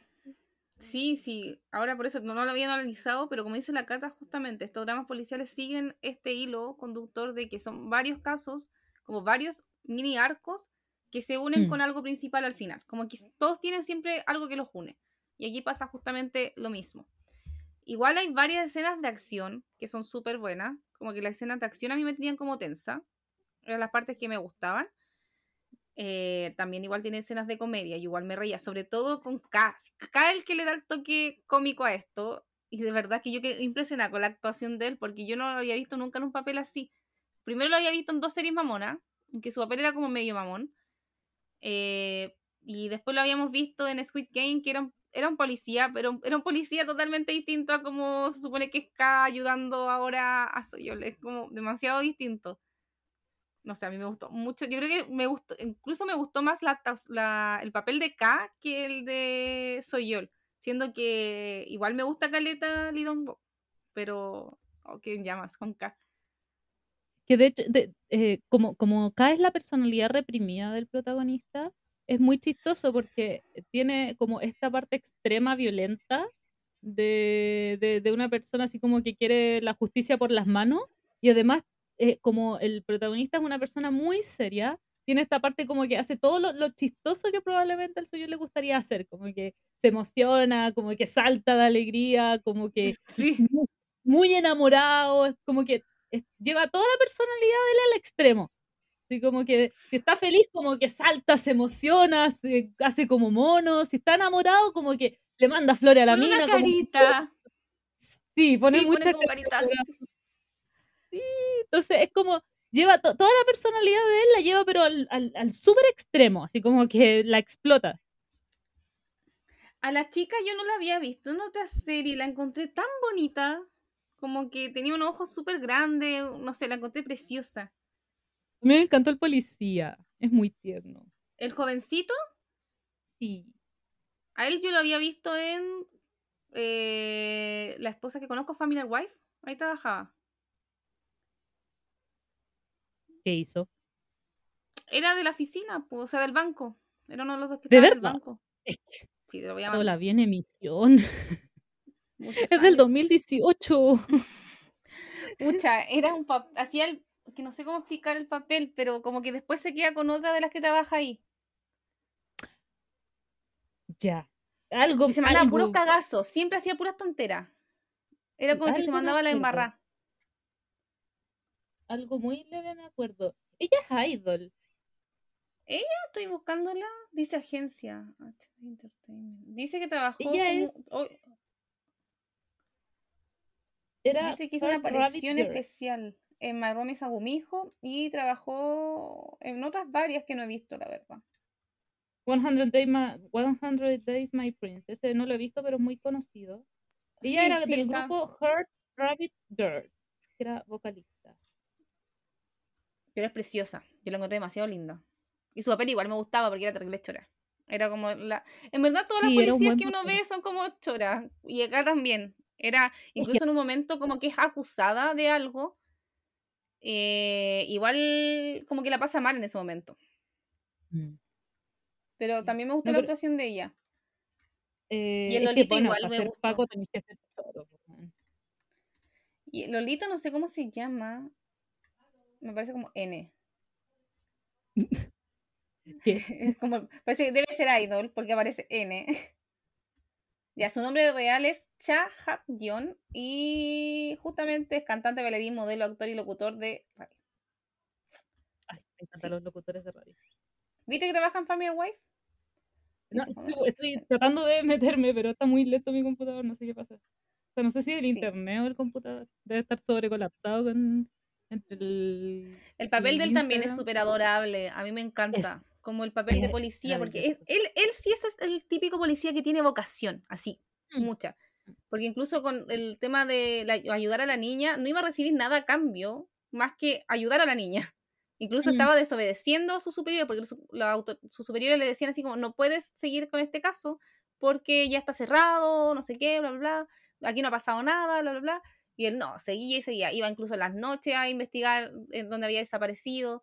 sí, sí. Ahora por eso no, no lo habían analizado, pero como dice la Cata, justamente estos dramas policiales siguen este hilo conductor de que son varios casos, como varios mini arcos que se unen Mm. con algo principal al final. Como que todos tienen siempre algo que los une. Y aquí pasa justamente lo mismo. Igual hay varias escenas de acción que son súper buenas. Como que las escenas de acción a mí me tenían como tensa. Eran las partes que me gustaban. Eh, también igual tiene escenas de comedia, y igual me reía, sobre todo con K. K el que le da el toque cómico a esto. Y de verdad que yo quedé impresionada con la actuación de él, porque yo no lo había visto nunca en un papel así. Primero lo había visto en dos series mamonas, en que su papel era como medio mamón. Eh, y después lo habíamos visto en Squid Game, que era un, era un policía, pero era un policía totalmente distinto a como se supone que es K ayudando ahora a Soyol. Es como demasiado distinto no sé, a mí me gustó mucho. Yo creo que me gustó, incluso me gustó más la, el papel de K que el de Soyol. Siendo que igual me gusta Caleta Lidongo, pero. ¿O quién llamas? Con K. Que de hecho, de- eh, como, como K es la personalidad reprimida del protagonista, es muy chistoso porque tiene como esta parte extrema violenta de, de, de una persona así como que quiere la justicia por las manos y además eh, como el protagonista es una persona muy seria, tiene esta parte como que hace todo lo, lo chistoso que probablemente al suyo le gustaría hacer, como que se emociona, como que salta de alegría, como que Sí, muy, muy enamorado, como que lleva toda la personalidad de él al extremo. Así como que si está feliz, como que salta, se emociona, se hace como mono. Si está enamorado, como que le manda flores a la pone mina. una como- sí, pone sí, mucha como carita caritas. Entonces es como, lleva to- toda la personalidad de él, la lleva pero al, al, al súper extremo, así como que la explota. A la chica yo no la había visto en otra serie, la encontré tan bonita. Como que tenía unos ojos súper grandes, no sé, la encontré preciosa. A mí me encantó el policía, es muy tierno. El jovencito, Sí. a él yo lo había visto en eh, La esposa que conozco, Familiar Wife. Ahí trabajaba. ¿Qué hizo? Era de la oficina, pues, o sea, del banco. Era uno de los dos que ¿De estaban del verdad? banco. Sí, te lo voy a Pero mandar. la vi en emisión. Muchos Es del años. 2018. Pucha, era un papel, hacía el, que no sé cómo explicar el papel, pero como que después se queda con otra de las que trabaja ahí. ya. Algo. Y se mandaba algo- puros cagazos, siempre hacía puras tonteras. Era como el que se mandaba la acuerdo. Algo muy leve me acuerdo. Ella es idol. Estoy buscándola, dice agencia. HB Entertainment. Dice que trabajó Ella oh, Era dice que hizo una aparición especial en Maromi Sagumijo y trabajó en otras varias que no he visto, la verdad. 100 Days, My, 100 Days My Prince. Ese no lo he visto, pero es muy conocido. Ella Sí, era sí, del está- grupo Heart Rabbit Girls, que era vocalista. Pero es preciosa. Yo la encontré demasiado linda. Y su papel igual me gustaba porque era terrible chora. Era como la. En verdad, todas las Sí, un policías que uno papel. ve son como choras. Y acá también. Era, Es que incluso en un momento, como que es acusada de algo. eh, igual, como que la pasa mal en ese momento. Mm, Pero también me gusta No, la pero actuación de ella. Y eh, el es que, Lolito bueno, igual me gustó. Paco tenés que. Y Lolito, no sé cómo se llama. Me parece como N. ¿Qué? Es como, parece que debe ser idol porque aparece N. Ya, su nombre real es Cha Hak-yeon y justamente es cantante, bailarín, modelo, actor y locutor de radio. Ay, me encantan Sí. los locutores de radio. ¿Viste que trabaja en Family Wife? No, estoy, tratando de meterme, pero está muy lento mi computador, no sé qué pasa. O sea, no sé si el Sí. internet o el computador. Debe estar sobrecolapsado con entre el, El papel el de él también es súper adorable. A mí me encanta. Como el papel de policía, porque es, él, él sí es el típico policía que tiene vocación, así, Mm. mucha. Porque incluso con el tema de la- ayudar a la niña, no iba a recibir nada a cambio más que ayudar a la niña. Incluso Mm. estaba desobedeciendo a su superior, porque su- sus superiores le decían así como, no puedes seguir con este caso porque ya está cerrado, no sé qué, bla, bla, bla, aquí no ha pasado nada, bla, bla, bla. Y él no, seguía y seguía. Iba incluso las noches a investigar en dónde había desaparecido.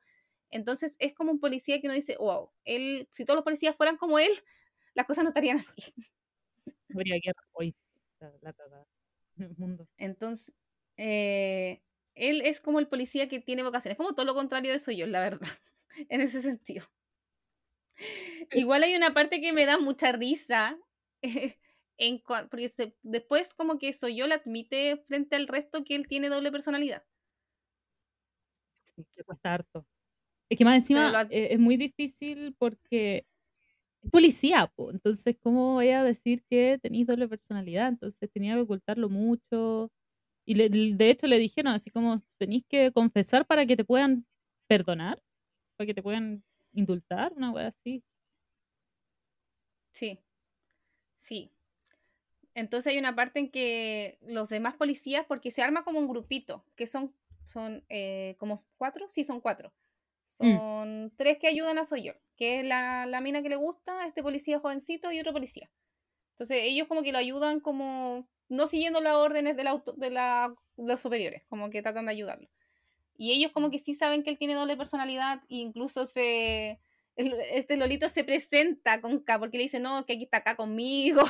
Entonces es como un policía que uno dice, wow, él, si todos los policías fueran como él, las cosas no estarían así. Habría guerra. Hoy la, el mundo. Entonces, eh, él es como el policía que tiene vocación. Es como todo lo contrario de soy yo, la verdad, en ese sentido. Igual hay una parte que me da mucha risa. En porque se- después como que soy yo le admite frente al resto que él tiene doble personalidad. Sí, le cuesta harto. Es que más encima eh, es muy difícil porque es policía, po. Entonces, ¿cómo voy a decir que tenéis doble personalidad? Entonces tenía que ocultarlo mucho. Y le- de hecho le dijeron así como tenéis que confesar para que te puedan perdonar, para que te puedan indultar, una wea así. Sí, sí. Entonces hay una parte en que los demás policías, porque se arma como un grupito, que son, son eh, como cuatro, sí, son cuatro. Mm. Son tres que ayudan a Soyor, que es la, la mina que le gusta, este policía jovencito y otro policía. Entonces ellos como que lo ayudan como no siguiendo las órdenes de, la auto- de la- los superiores, como que tratan de ayudarlo. Y ellos como que sí saben que él tiene doble personalidad e incluso se... este Lolito se presenta con K porque le dice, no, que aquí está acá conmigo.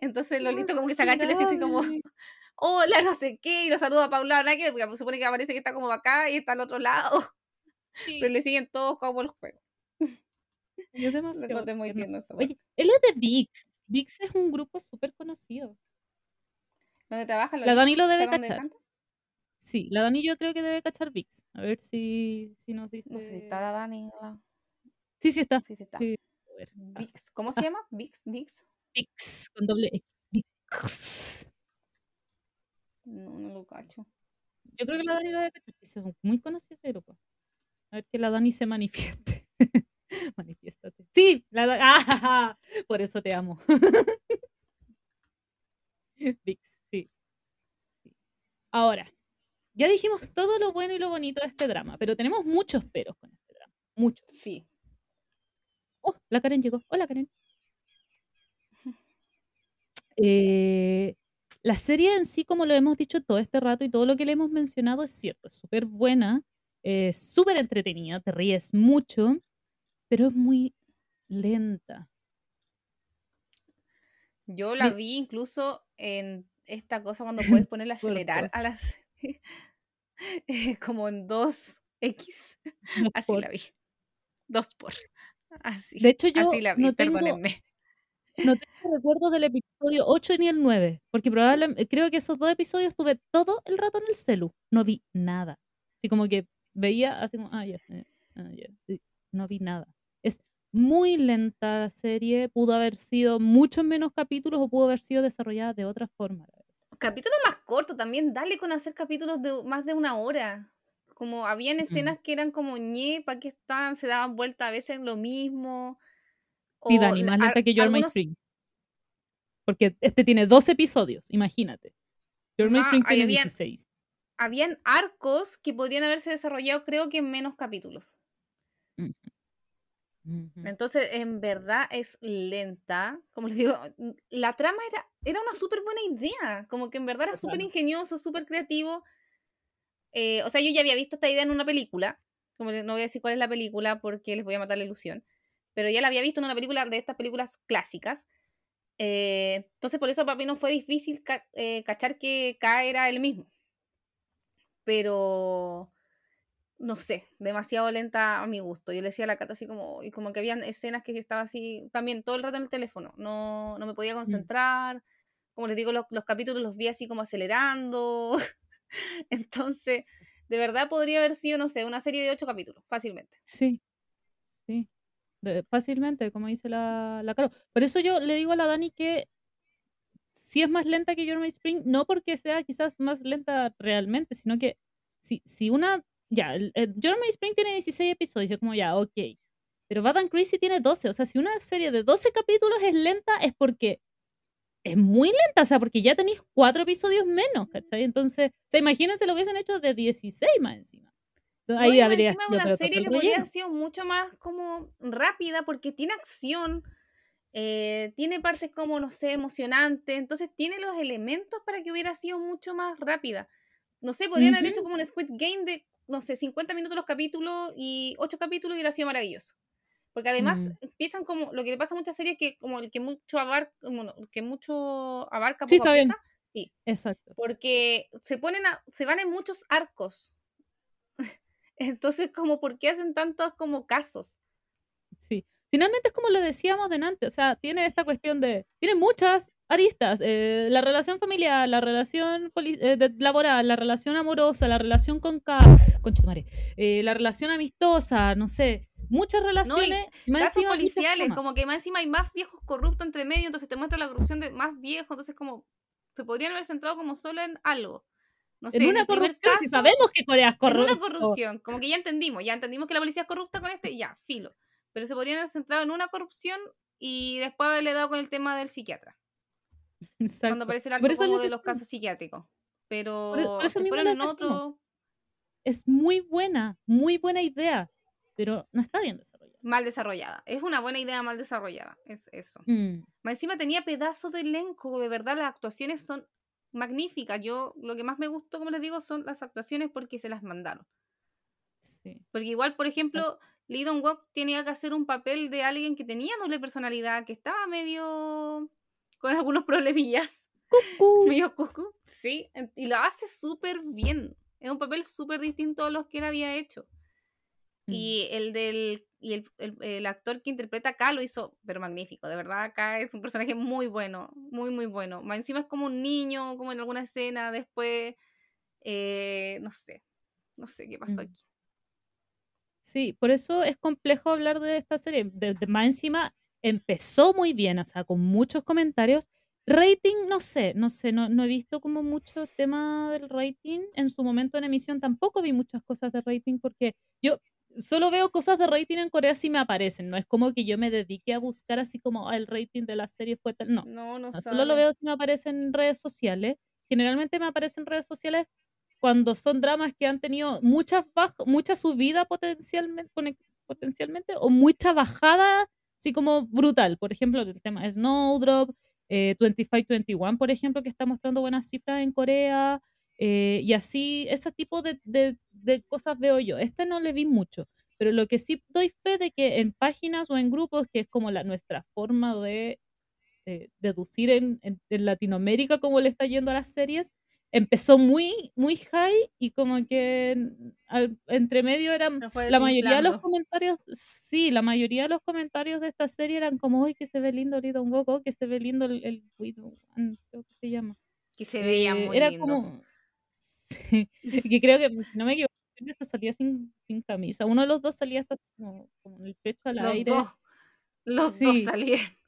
Entonces Lolito como que se agacha y le dice así como, hola, no sé qué, y lo saluda a Paula Braque, porque se supone que aparece que está como acá y está al otro lado, Sí, pero le siguen todos como los juegos. es Lo demasiado encontré muy esa Oye, él es de VIX. VIX es un grupo súper conocido. ¿Dónde trabaja La Lolito? Dani lo debe ¿Sabe dónde cachar. canta? Sí, la Dani yo creo que debe cachar VIX. A ver si, si nos dice. No sé si está la Dani. la- Sí, sí está. Sí, sí está. Sí, a ver. Ah, Vix. ¿Cómo se ah, llama? Vix, Dix. VIX, con doble X. VIX. No, no lo cacho. Yo creo que la Dani lo debe cachar. Sí, es muy conocido ese grupo. A ver que la Dani se manifieste. Manifiéstate. Sí, la Dani. ¡Ah! Por eso te amo. VIX, sí. sí. Ahora, ya dijimos todo lo bueno y lo bonito de este drama, pero tenemos muchos peros con este drama. Muchos. Sí. Oh, la Karen llegó. Hola, Karen. Eh, la serie en sí, como lo hemos dicho todo este rato y todo lo que le hemos mencionado, es cierto, es súper buena, es súper entretenida, te ríes mucho, pero es muy lenta. Yo la vi incluso en esta cosa cuando puedes ponerle Por acelerar a las. como en 2X. Dos Así por- la vi. Dos por. Así. De hecho, yo Así la vi, no tengo, perdónenme. No tengo recuerdo del episodio 8 ni el 9, porque probablemente creo que esos dos episodios estuve todo el rato en el celu, no vi nada. Así como que veía así como, ah, ya, eh, ah, ya, y no vi nada. Es muy lenta la serie, pudo haber sido muchos menos capítulos o pudo haber sido desarrollada de otra forma. la verdad. Capítulo más corto también. Dale con hacer capítulos de más de una hora. Como habían Mm. escenas que eran como ñe, para que estaban, se daban vuelta a veces en lo mismo. O Dani, más lenta que You're My algunos- Spring. Porque este tiene dos episodios, imagínate. You're My Spring ahí tiene habían- 16. habían arcos que podrían haberse desarrollado creo que en menos capítulos. Entonces, en verdad es lenta. Como les digo, la trama era, era una súper buena idea. Como que en verdad era súper ingenioso, súper creativo. Eh, o sea, yo ya había visto esta idea en una película. Como no voy a decir cuál es la película porque les voy a matar la ilusión. Pero ya la había visto en una película de estas películas clásicas. Eh, entonces, por eso para mí no fue difícil eh, cachar que K era el mismo. Pero no sé, demasiado lenta a mi gusto. Yo le decía a la Cata así como, y como que habían escenas que yo estaba así, también todo el rato en el teléfono, no, no me podía mm. concentrar. Como les digo, los, capítulos los vi así como acelerando. Entonces, de verdad podría haber sido, no sé, una serie de ocho capítulos, fácilmente. Sí, sí, fácilmente, como dice la, la Caro. Por eso yo le digo a la Dani que si es más lenta que Your Spring, no porque sea quizás más lenta realmente, sino que si, si una ya, el, Spring tiene 16 episodios, como ya, ok. Pero Bad and Crazy tiene 12. O sea, si una serie de 12 capítulos es lenta, es porque es muy lenta, o sea, porque ya tenéis 4 episodios menos, ¿cachai? Entonces, o sea, imagínense lo hubiesen hecho de 16 más encima. Ahí habría encima una serie que podría haber sido mucho más como rápida porque tiene acción, eh, tiene partes como, no sé, emocionantes, entonces tiene los elementos para que hubiera sido mucho más rápida. No sé, podrían haber hecho como un Squid Game de no sé, 50 minutos los capítulos y 8 capítulos y hubiera sido maravilloso. Porque además mm. empiezan como, lo que le pasa a muchas series que como el que mucho abarca, que mucho abarca sí, está bien. sí, exacto. Porque se ponen a, se van en muchos arcos. Entonces, como, ¿por qué hacen tantos como casos? Sí. Finalmente es como lo decíamos delante, o sea, tiene esta cuestión de, tiene muchas aristas, eh, la relación familiar, la relación eh, laboral, la relación amorosa, la relación con K, con eh, la relación amistosa, no sé, muchas relaciones. No, casos policiales, como que más encima hay más viejos corruptos entre medio, entonces te muestra la corrupción de más viejos, entonces como se podrían haber centrado como solo en algo. No sé, en una corrupción, si sabemos que Corea es corrupta. En una corrupción, como que ya entendimos, ya entendimos que la policía es corrupta con este, ya, filo. Pero se podrían haber centrado en una corrupción y después haberle dado con el tema del psiquiatra. Cuando aparece el como de los casos psiquiátricos. Pero si fueron en otro. Es muy buena, muy buena idea, pero no está bien desarrollada. Mal desarrollada. Es una buena idea mal desarrollada. Es eso. Mm. encima tenía pedazos de elenco. De verdad, las actuaciones son magníficas. Yo lo que más me gustó, como les digo, son las actuaciones porque se las mandaron. Sí. Porque igual, por ejemplo, Lee Dong Wook tenía que hacer un papel de alguien que tenía doble personalidad, que estaba medio con algunos problemillas. Medio cucu. Sí, y lo hace súper bien. Es un papel súper distinto a los que él había hecho. Y mm. el del y el, el, actor que interpreta acá lo hizo, pero magnífico, de verdad acá es un personaje muy bueno, muy muy bueno. Más encima es como un niño, como en alguna escena, después, eh, no sé, no sé qué pasó mm. aquí. Sí, por eso es complejo hablar de esta serie. De, más encima empezó muy bien, o sea, con muchos comentarios. Rating, no sé, no sé, no, no he visto como mucho tema del rating. En su momento en emisión tampoco vi muchas cosas de rating porque yo solo veo cosas de rating en Corea si me aparecen. No es como que yo me dedique a buscar así como ah, el rating de la serie fue tal. No, no, no, solo lo veo si me aparecen en redes sociales. Generalmente me aparecen en redes sociales cuando son dramas que han tenido mucha, mucha subida potencialmente, potencialmente o mucha bajada, así como brutal. Por ejemplo, el tema Snowdrop, eh, 2521, por ejemplo, que está mostrando buenas cifras en Corea. Eh, y así, ese tipo de, de, de, cosas veo yo. Este no le vi mucho, pero lo que sí doy fe de que en páginas o en grupos, que es como la, nuestra forma de deducir en, en, en, Latinoamérica cómo le está yendo a las series, empezó muy, muy high y como que entre medio eran la mayoría de los comentarios, sí, la mayoría de los comentarios de esta serie eran como, uy, que se ve lindo Little Goku, que se ve lindo el, el que se llama. Que se veía eh, muy Era como, que creo que, no me equivoco, salía sin, sin camisa. Uno de los dos salía hasta como, como el pecho al los aire. Dos. Los dos salían.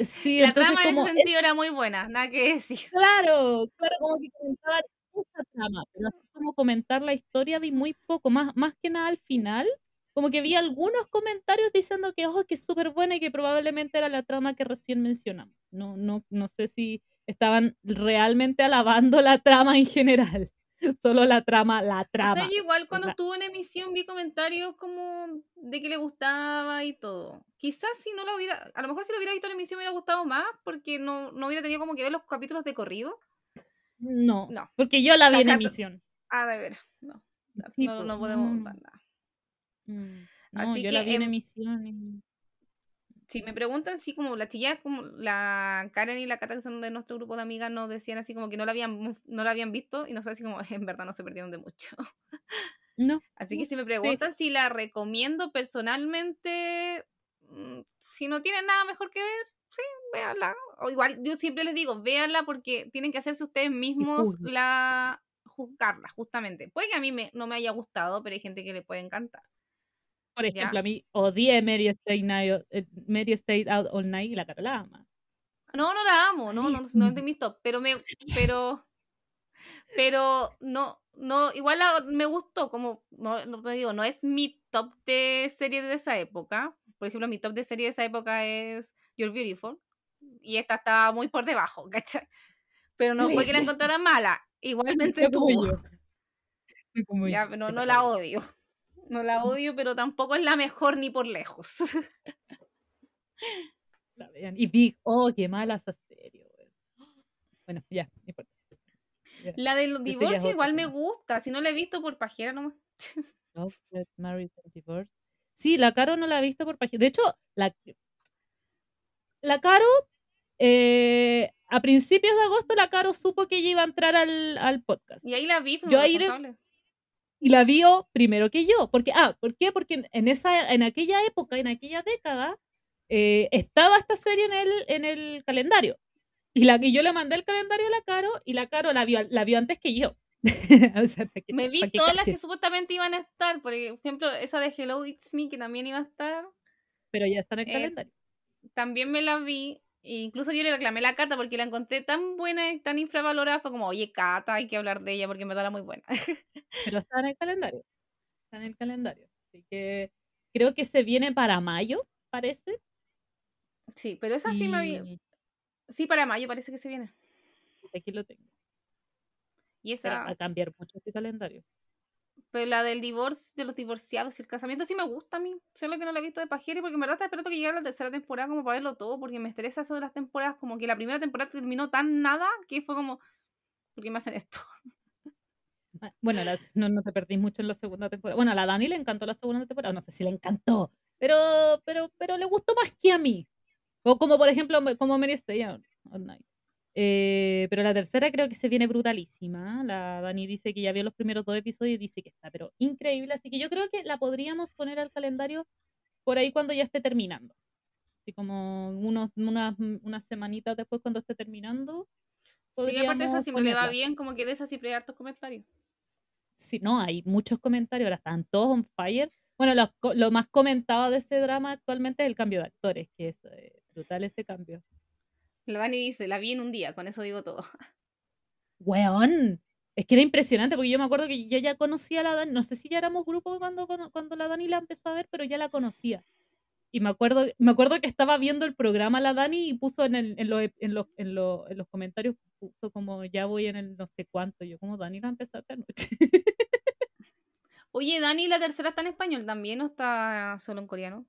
Sí, la trama en ese sentido era muy buena, nada que decir. Claro, claro, como que comentaba esa trama, pero así como comentar la historia vi muy poco, más, más que nada al final, como que vi algunos comentarios diciendo que, ojo, que es súper buena y que probablemente era la trama que recién mencionamos. No, no, no sé si estaban realmente alabando la trama en general. Solo la trama, la O trama. sea, yo igual cuando la- estuvo en emisión vi comentarios como de que le gustaba y todo. Quizás si no lo hubiera, a lo mejor si lo hubiera visto en emisión me hubiera gustado más porque no, no hubiera tenido como que ver los capítulos de corrido. No, No. porque yo la vi en emisión. Ah, de veras, no. Sí, no, no podemos dar nada. Mm, No, Así yo la que, vi en em, emisión. y- Si me preguntan si como las chillas, como la Karen y la Cata, que son de nuestro grupo de amigas, nos decían así como que no la habían, no la habían visto y no sé, así como en verdad no se perdieron de mucho. No, Así que si me preguntan si la recomiendo personalmente, mm, si no tienen nada mejor que ver, sí, véanla. O igual, yo siempre les digo, véanla porque tienen que hacerse ustedes mismos la juzgarla, justamente. Puede que a mí me, no me haya gustado, pero hay gente que le puede encantar. Por ejemplo, a mí odié Mary Stay, Night, eh, Mary Out All Night y la cara la ama. No, no la amo, no, no, no es de mis top, pero me, pero, pero no, no, igual la- me gustó, como, no, no te digo, no es mi top de serie de esa época. Por ejemplo, mi top de serie de esa época es You're Beautiful, y esta estaba muy por debajo, ¿cachai? Pero no fue que la encontrara mala, igualmente Fue como yo. Como Ya, yo. no, no la odio. No la odio, pero tampoco es la mejor ni por lejos. La vean. Y Big, oh, qué mala esa serie. Bueno, ya, no importa. Ya. La del divorcio igual me gusta, si no la he visto por pajera nomás. Love, Married and Divorced. Sí, la Caro no la ha visto por página. De hecho, la, la Caro, eh, a principios de agosto, la Caro supo que ella iba a entrar al, al podcast. Y ahí la vi, fue Yo ahí le-. Y la vio primero que yo. Porque, ah, ¿por qué? Porque en- esa, en aquella época, en aquella década, eh, estaba esta serie en el, en el calendario. Y, la, y yo le mandé el calendario a la Caro y la Caro la vio, la vio antes que yo. O sea, para que- Me vi todas las que supuestamente iban a estar, por ejemplo, esa de Hello It's Me, que también iba a estar, Pero ya está en el eh, calendario. también me la vi. E incluso yo le reclamé la Cata porque la encontré tan buena y tan infravalorada. Fue como, oye, Cata, hay que hablar de ella porque me da la muy buena. Pero está en el calendario. Está en el calendario. Así que creo que se viene para mayo, parece. sí, pero esa sí me y Sí, para mayo parece que se viene. Aquí lo tengo. Y esa, va a cambiar mucho este calendario. Pero la del divorcio, de los divorciados y el casamiento sí me gusta a mí. Solo que no la he visto de pajera porque en verdad estaba esperando que llegara la tercera temporada como para verlo todo, porque me estresa eso de las temporadas, como que la primera temporada terminó tan nada que fue como, ¿por qué me hacen esto? Ah, Bueno, no, no te perdís mucho en la segunda temporada. Bueno, a la Dani le encantó la segunda temporada. No sé si le encantó. Pero, pero, pero le gustó más que a mí. O como por ejemplo, como Mary Stay. Eh, pero la tercera creo que se viene brutalísima. La Dani dice que ya vio los primeros dos episodios y dice que está, pero increíble. Así que yo creo que la podríamos poner al calendario por ahí cuando ya esté terminando. Así como unos, unas, unas semanitas después cuando esté terminando. Sí, aparte de esa siempre le va ponerla. bien, como que de esa siempre hay hartos comentarios. Sí, no, hay muchos comentarios, ahora están todos on fire. Bueno, lo más comentado de ese drama actualmente es el cambio de actores, que es eh, brutal ese cambio. La Dani dice, la vi en un día, con eso digo todo. ¡Weón! Es que era impresionante, porque yo me acuerdo que yo ya conocía a la Dani, no sé si ya éramos grupo cuando, cuando, la Dani la empezó a ver, pero ya la conocía. Y me acuerdo, me acuerdo que estaba viendo el programa la Dani y puso en, el, en, los, en, los, en los comentarios, puso como ya voy en el no sé cuánto. Yo como Dani la empezaste anoche. Oye, Dani, ¿la tercera está en español también o está solo en coreano?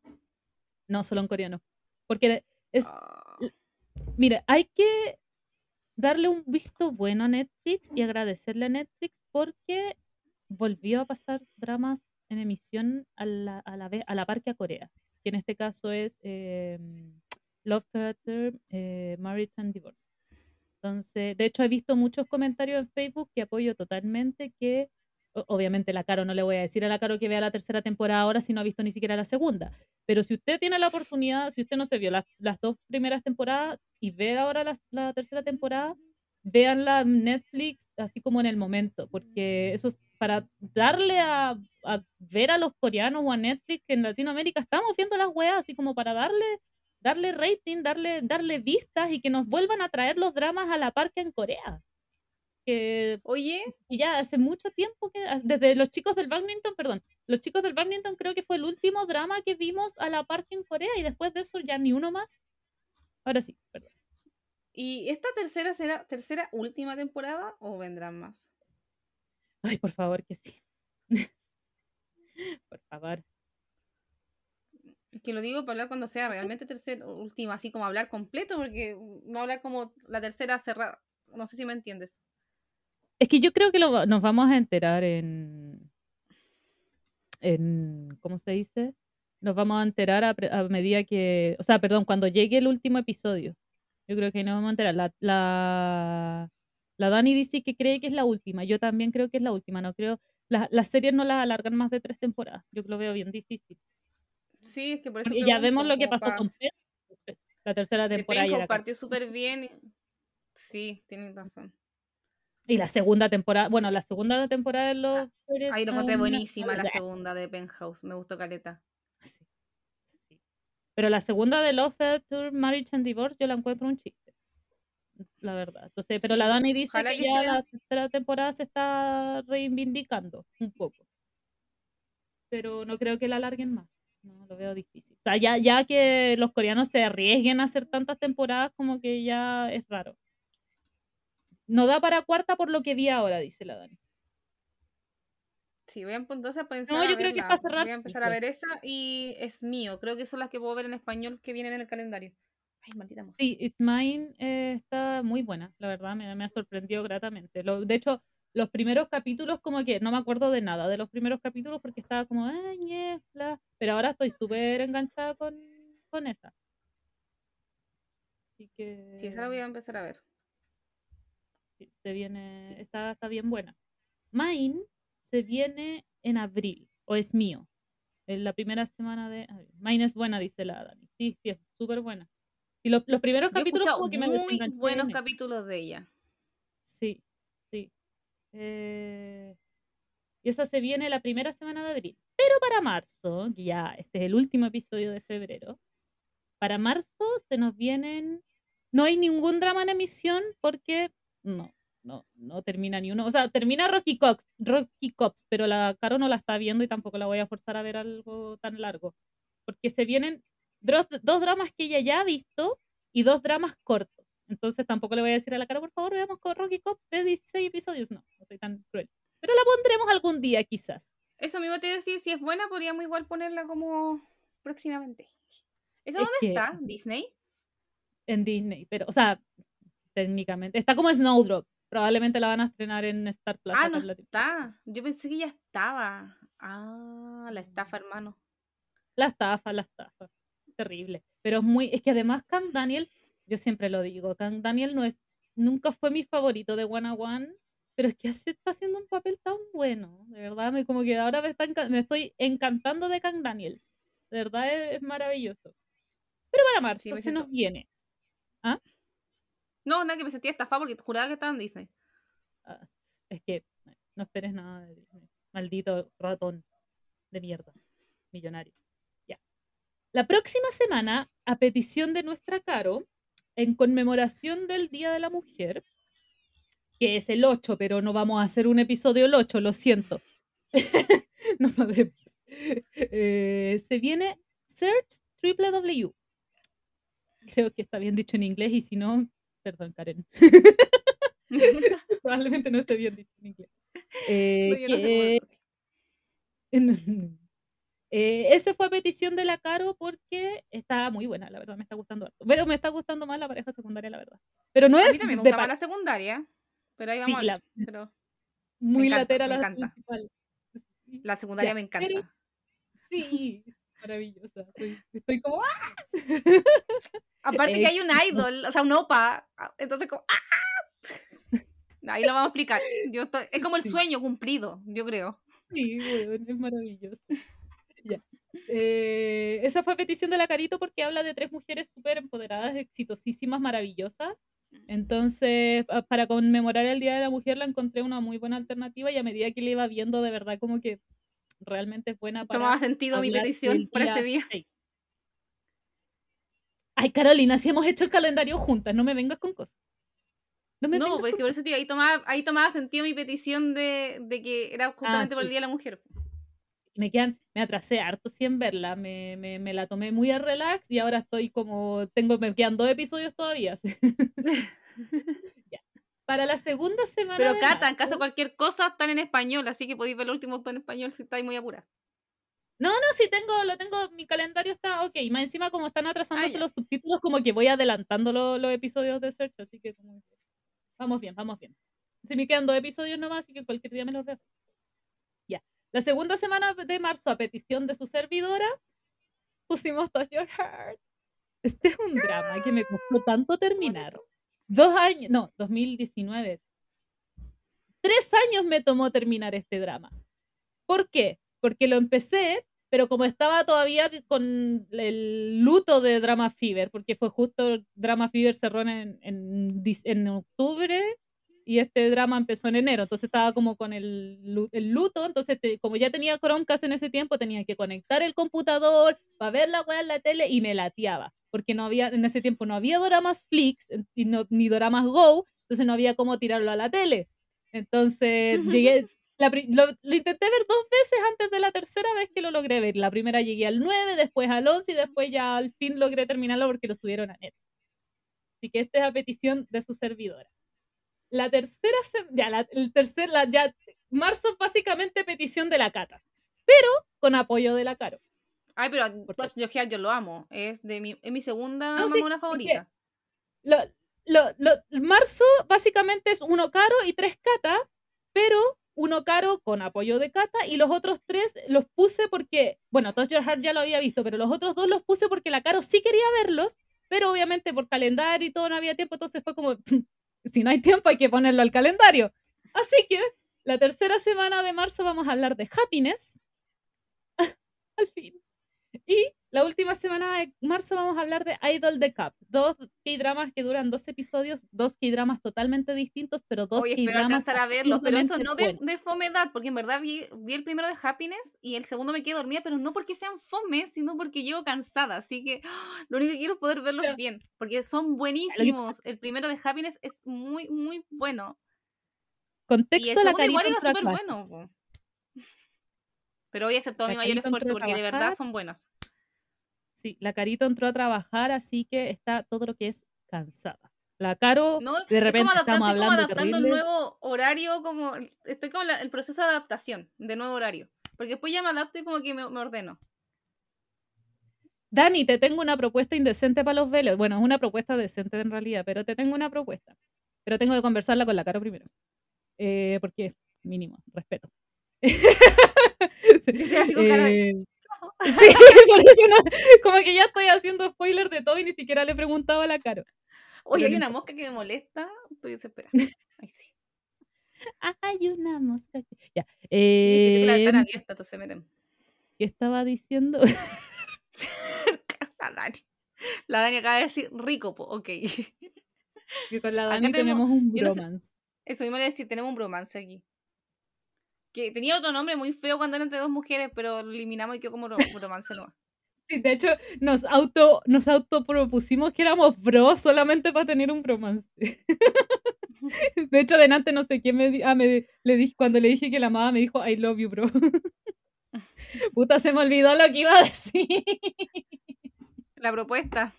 no, solo en coreano. Porque es, Ah, Mira, hay que darle un visto bueno a Netflix y agradecerle a Netflix porque volvió a pasar dramas en emisión a la, a la, a la par que a Corea, que en este caso es eh, Love Theater, eh, Marriage and Divorce. Entonces, de hecho, he visto muchos comentarios en Facebook que apoyo totalmente que, obviamente la Caro no le voy a decir a la Caro que vea la tercera temporada ahora si no ha visto ni siquiera la segunda, pero si usted tiene la oportunidad, si usted no se vio las, las dos primeras temporadas y ve ahora las- la, tercera temporada, véanla en Netflix así como en el momento, porque eso es para darle a, a ver a los coreanos o a Netflix que en Latinoamérica estamos viendo las weas, así como para darle darle rating, darle, darle vistas y que nos vuelvan a traer los dramas a la par que en Corea. Que Oye, y ya hace mucho tiempo que, desde los chicos del badminton, perdón, los chicos del badminton creo que fue el último drama que vimos a la par que en Corea y después de eso ya ni uno más. Ahora sí, perdón. ¿y esta tercera será tercera última temporada o vendrán más? Ay, por favor, que sí. por favor. Es que lo digo para hablar cuando sea realmente tercera, última, así como hablar completo, porque no hablar como la tercera cerrada. No sé si me entiendes. Es que yo creo que lo, nos vamos a enterar en, en. ¿Cómo se dice? Nos vamos a enterar a, medida que. O sea, perdón, cuando llegue el último episodio. Yo creo que nos vamos a enterar. La, la, la Dani dice que cree que es la última. Yo también creo que es la última. No creo. las series no las alargan más de tres temporadas. Yo lo veo bien difícil. Sí, es que por eso. ya vemos lo que pasó con La tercera temporada. Penjo partió súper bien. Sí, tienen razón. Y la segunda temporada, bueno, la segunda temporada de los... Ah, ahí lo encontré buenísima, la segunda de Penthouse, me gustó Caleta. Sí, sí. Pero la segunda de Love, Tour, Marriage and Divorce yo la encuentro un chiste, la verdad. Entonces, pero la Dani dice que, ya la tercera temporada se está reivindicando un poco. Pero no creo que la alarguen más. No, lo veo difícil. O sea, ya, ya que los coreanos se arriesguen a hacer tantas temporadas, como que ya es raro. No da para cuarta por lo que vi ahora, dice la Dani. Sí, voy a entonces pensar. No, yo creo que es cerrar. Voy a empezar a ver esa y es mío. Creo que son las que puedo ver en español que vienen en el calendario. Ay, maldita Sí, It's Mine eh, está muy buena, la verdad, me, me ha sorprendido gratamente. Lo, de hecho, los primeros capítulos, como que no me acuerdo de nada de los primeros capítulos porque estaba como, ay, Pero ahora estoy súper enganchada con, con esa. Así que. Sí, esa la voy a empezar a ver se viene, está, está bien buena. Mine se viene en abril, o es mío, en la primera semana de Mine es buena, dice la Dani. Sí, sí, es súper buena. Y los primeros capítulos como que me muy buenos capítulos de ella. Sí, sí. Eh, y esa se viene la primera semana de abril. Pero para marzo, ya este es el último episodio de febrero, para marzo se nos vienen... No hay ningún drama en emisión porque no, no, no termina ni uno. O sea, termina Rocky Cops, Rocky Cops, pero la Caro no la está viendo y tampoco la voy a forzar a ver algo tan largo. Porque se vienen dos, dramas que ella ya ha visto y dos dramas cortos. Entonces tampoco le voy a decir a la Caro, por favor, veamos con Rocky Cops de 16 episodios. No, no soy tan cruel. Pero la pondremos algún día, quizás. Eso mismo te decir, si es buena, podríamos igual ponerla como próximamente. ¿Esa dónde está? ¿Disney? En Disney, pero, o sea, técnicamente. Está como Snowdrop. Probablemente la van a estrenar en Star Plus. Ah, no está. Yo pensé que ya estaba. Ah, la estafa, hermano. La estafa, la estafa. Terrible. Pero es muy. Es que además, Kang Daniel, yo siempre lo digo, Kang Daniel no es. Nunca fue mi favorito de One on One. Pero es que está haciendo un papel tan bueno. De verdad, me, como que ahora me, me estoy encantando de Kang Daniel. De verdad es, maravilloso. Pero para marzo se nos viene. ¿Ah? No, nada que me sentía estafado porque juraba que estaba en Disney. Ah, es que no esperes nada de Disney. Maldito ratón de mierda. Millonario. Ya. La próxima semana, a petición de nuestra Caro, en conmemoración del Día de la Mujer, que es el 8, pero no vamos a hacer un episodio el 8, lo siento. no podemos. Eh, se viene Search W. Creo que está bien dicho en inglés y si no, Perdón, Karen. Probablemente no esté bien dicho en inglés. Eh, eh, ese fue a petición de la Caro porque está muy buena, la verdad, me está gustando Pero me está gustando más la pareja secundaria, la verdad. Pero no es. A mí también me gustaba la secundaria, pero ahí vamos. la, pero muy lateral la principal. La secundaria me encanta. sí, maravillosa. Estoy, como. ¡ah! Aparte que hay un idol, o sea, un opa. Entonces, como. ¡ah! Ahí lo vamos a explicar. Yo estoy, es como el sueño cumplido, yo creo. Sí, bueno, es maravilloso. Ya. Eh, esa fue petición de la Carito porque habla de tres mujeres súper empoderadas, exitosísimas, maravillosas. Entonces, para conmemorar el Día de la Mujer, la encontré una muy buena alternativa y a medida que le iba viendo, de verdad, como que realmente es buena para. Tomaba sentido mi petición para ese día. Ay, Carolina, si hemos hecho el calendario juntas, no me vengas con cosas. No, me no porque por eso, tío, ahí tomaba, ahí tomaba sentido mi petición de, que era ah, justamente por el Día de la Mujer. Me quedan, me atrasé harto sin verla, me, me, la tomé muy a relax y ahora estoy como, tengo, me quedan dos episodios todavía. para la segunda semana. Pero Cata, en marzo- caso de cualquier cosa, están en español, así que podéis ver los últimos dos en español si estáis muy apurados. No, no, sí tengo, lo tengo, mi calendario está ok. Más encima, como están atrasándose ya. los subtítulos, como que voy adelantando lo- los episodios de Search, así que vamos bien, vamos bien. Se me quedan dos episodios nomás, así que cualquier día me los veo. Ya. La segunda semana de marzo, a petición de su servidora, pusimos Touch Your Heart. Este es un drama que me costó tanto terminar. Dos años, no, 2019. Tres años me tomó terminar este drama. ¿Por qué? Porque lo empecé, pero como estaba todavía con el luto de Drama Fever, porque fue justo Drama Fever cerró en, en, en octubre y este drama empezó en enero, entonces estaba como con el, el luto, entonces te- como ya tenía Chromecast en ese tiempo, tenía que conectar el computador para ver la weá en la tele y me lateaba, porque no había, en ese tiempo no había doramas Flix y no- ni doramas Go, entonces no había cómo tirarlo a la tele. Entonces llegué, la lo, lo intenté ver dos veces antes de la tercera vez que lo logré ver. La primera llegué al 9, después al 11 y después ya al fin logré terminarlo porque lo subieron a net. Así que esta es a petición de su servidora. La tercera, ya, la, el tercer, la, ya, marzo básicamente petición de la Cata, pero con apoyo de la Caro. Ay, pero Touch Your yo lo amo. Es de mi, es mi segunda No, sí, mamona que- favorita. Lo, lo, lo- marzo básicamente es uno caro y tres Cata, pero uno caro con apoyo de Cata y los otros tres los puse porque, bueno, Touch Your Heart ya lo había visto, pero los otros dos los puse porque la Caro sí quería verlos, pero obviamente por calendario y todo no había tiempo, entonces fue como, si no hay tiempo hay que ponerlo al calendario. Así que la tercera semana de marzo vamos a hablar de Happiness, al fin. Y la última semana de marzo vamos a hablar de Idol the Cup. Dos K-dramas que duran dos episodios, dos K-dramas totalmente distintos, pero dos Oye, espero K-dramas alcanzar a verlos, pero eso no de, buenos. de fomedad, porque en verdad vi, vi el primero de Happiness y el segundo me quedé dormida, pero no porque sean fome, sino porque llego cansada, así que lo único que quiero es poder verlos Pero- bien, porque son buenísimos. El primero de Happiness es muy, muy bueno. Y Contexto, el la igual iba entró a súper bueno. Pero voy a hacer todo La mi mayor esfuerzo porque de verdad son buenas. Sí, la Carito entró a trabajar, así que está todo lo que es cansada. La Caro, ¿no? de Es repente como adaptando, estamos estoy como hablando adaptando el terrible. nuevo horario, como estoy como el proceso de adaptación de nuevo horario. Porque después ya me adapto y como que me, me ordeno. Dani, te tengo una propuesta indecente para los velos. Bueno, es una propuesta decente en realidad, pero te tengo una propuesta. Pero tengo que conversarla con la Caro primero. Eh, porque, mínimo, respeto. Yo sí, por eso no- como que ya estoy haciendo spoiler de todo y ni siquiera le he preguntado a la Caro. Oye, hay una mosca que me molesta. Estoy desesperada. Ay, sí. Hay una mosca. que- Ya. Sí, que tengo la ventana Eh, abierta, entonces. ¿Qué estaba diciendo? La Dani. La Dani acaba de decir rico, po. ok. que con la Acá Dani tenemos- tenemos un yo no sé- bromance. Eso mismo le decir, tenemos un bromance aquí. Que tenía otro nombre muy feo cuando era entre dos mujeres, pero lo eliminamos y quedó como bro- bromance no. Sí, de hecho, nos auto, nos autopropusimos que éramos bros solamente para tener un bromance. De hecho, delante no sé quién me, ah, me le dije cuando le dije que la amaba, me dijo I love you, bro. Puta, se me olvidó lo que iba a decir. La propuesta.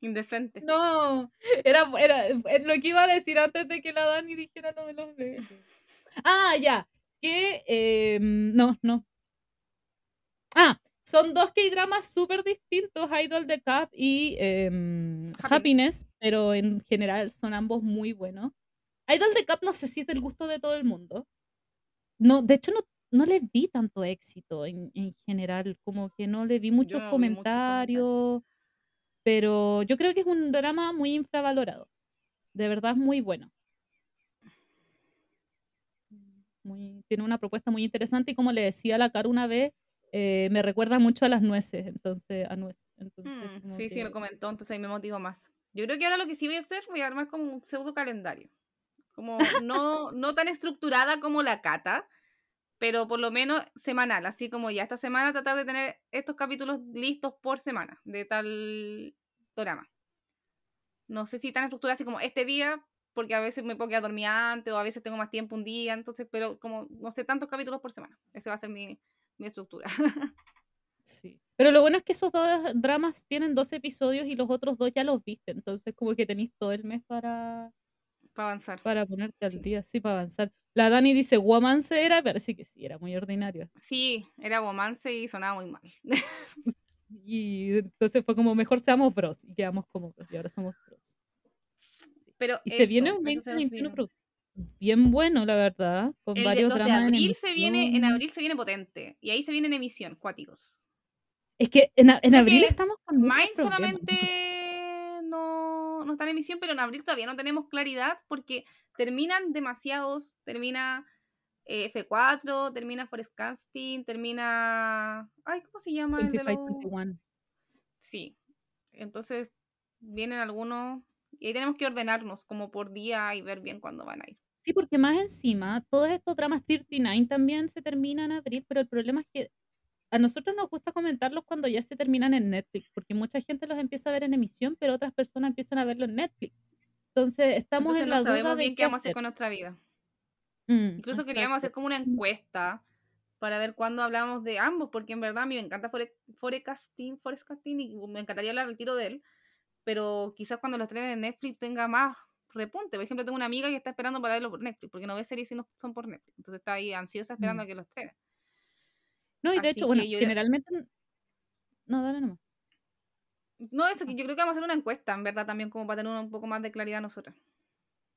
Indecente. No, era, era era lo que iba a decir antes de que la Dani dijera lo de los bebés. Ah, ya. Que eh, no, no. Ah, son dos K-dramas súper distintos, Idol the Cup y em, Happiness. Happiness, pero en general son ambos muy buenos. Idol the Cup no sé si es del gusto de todo el mundo. No, de hecho no, no le vi tanto éxito en, en general, como que no le vi muchos no comentarios. pero yo creo que es un drama muy infravalorado. De verdad es muy bueno. Muy, tiene una propuesta muy interesante y como le decía a la Cara una vez, eh, me recuerda mucho a las nueces, entonces a nuez. Entonces, Mm, sí, sí, me comentó, entonces ahí me motivo más. Yo creo que ahora lo que sí voy a hacer, voy a armar como un pseudo calendario. Como no, no tan estructurada como la cata, pero por lo menos semanal, así como ya esta semana tratar de tener estos capítulos listos por semana de tal drama. No sé si tan estructurada así como este día, porque a veces me puedo quedar dormida antes o a veces tengo más tiempo un día, entonces, pero como no sé, tantos capítulos por semana. Esa va a ser mi, mi estructura. Sí. Pero lo bueno es que esos dos dramas tienen dos episodios y los otros dos ya los viste, entonces como que tenéis todo el mes para, Para avanzar. Para ponerte al día, sí, para avanzar. La Dani dice, Womance era, parece que sí, era muy ordinario. Sí, era Womance y sonaba muy mal. y entonces fue como, mejor seamos bros. Y quedamos como bros, y ahora somos bros. Pero y se viene un 2021 bien bueno, la verdad, con varios dramas. De abril se viene, en abril se viene potente, y ahí se viene en emisión, cuáticos. Es que en, en abril estamos con Mind solamente no, no está en emisión, pero en abril todavía no tenemos claridad porque terminan demasiados, termina eh, F4, termina Forest Casting, termina... Ay, ¿cómo se llama? 25, Sí, entonces vienen algunos y ahí tenemos que ordenarnos como por día y ver bien cuándo van a ir. Sí, porque más encima, todos estos dramas 39 también se terminan en abril, pero el problema es que a nosotros nos gusta comentarlos cuando ya se terminan en Netflix, porque mucha gente los empieza a ver en emisión, pero otras personas empiezan a verlo en Netflix. Entonces, estamos en la no sabemos bien qué vamos a hacer con nuestra vida. Mm, Incluso queríamos hacer como una encuesta para ver cuándo hablamos de ambos, porque en verdad a mí me encanta Forecasting, Forecasting y me encantaría hablar del tiro de él, pero quizás cuando lo estrenen en Netflix tenga más repunte. Por ejemplo, tengo una amiga que está esperando para verlo por Netflix, porque no ve series si no son por Netflix. Entonces está ahí ansiosa esperando mm. a que lo estrenen. No, y de hecho, bueno, generalmente... No, dale nomás. No, eso, que yo creo que vamos a hacer una encuesta, en verdad, también como para tener un poco más de claridad nosotros.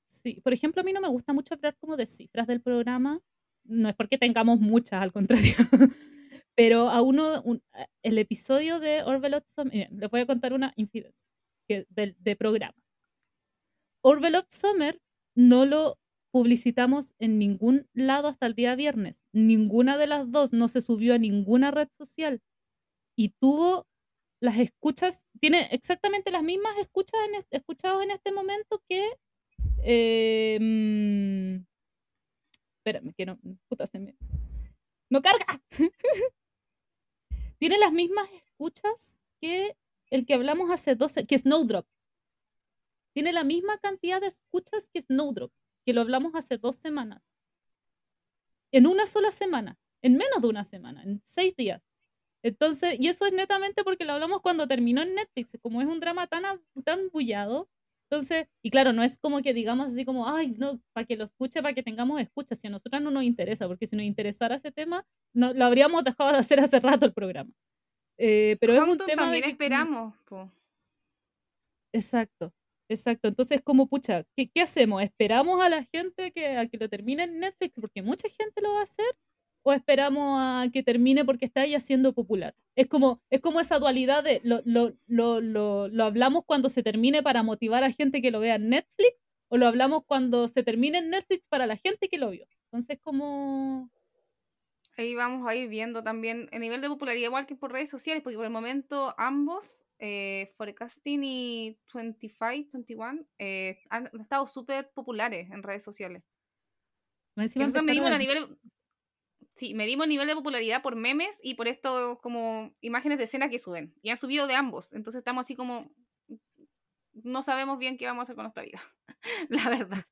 Sí, por ejemplo, a mí no me gusta mucho hablar como de cifras del programa. No es porque tengamos muchas, al contrario. Pero a uno, el episodio de Orville Summer, les voy a contar una infidencia de, de programa. Orville Summer no lo publicitamos en ningún lado hasta el día viernes. Ninguna de las dos no se subió a ninguna red social y tuvo las escuchas, tiene exactamente las mismas escuchas en, escuchados en este momento que... Eh, mm, espérame, que no... ¡No carga! tiene las mismas escuchas que el que hablamos hace 12, que Snowdrop. Tiene la misma cantidad de escuchas que Snowdrop, que lo hablamos hace dos semanas. En una sola semana, en menos de una semana, en seis días. Entonces, y eso es netamente porque lo hablamos cuando terminó en Netflix, como es un drama tan, tan bullado. Entonces, y claro, no es como que digamos así como, ay, no, para que lo escuche, para que tengamos escucha, si a nosotros no nos interesa, porque si nos interesara ese tema, no, lo habríamos dejado de hacer hace rato el programa. Eh, pero es un tema también esperamos. Exacto, exacto. Entonces, como pucha, ¿qué, ¿qué, hacemos? ¿Esperamos a la gente que, a que lo termine en Netflix porque mucha gente lo va a hacer? o esperamos a que termine porque está ya siendo popular. Es como, es como esa dualidad de lo, lo, lo, lo, hablamos cuando se termine para motivar a gente que lo vea en Netflix o lo hablamos cuando se termine en Netflix para la gente que lo vio. Entonces, como... Ahí vamos a ir viendo también el nivel de popularidad igual que por redes sociales, porque por el momento ambos, eh, Forecasting y 25, 21, eh, han, estado súper populares en redes sociales. Nosotros medimos a nivel Sí, medimos el nivel de popularidad por memes y por esto como imágenes de escena que suben. Y han subido de ambos. Entonces estamos así como... No sabemos bien qué vamos a hacer con nuestra vida. La verdad.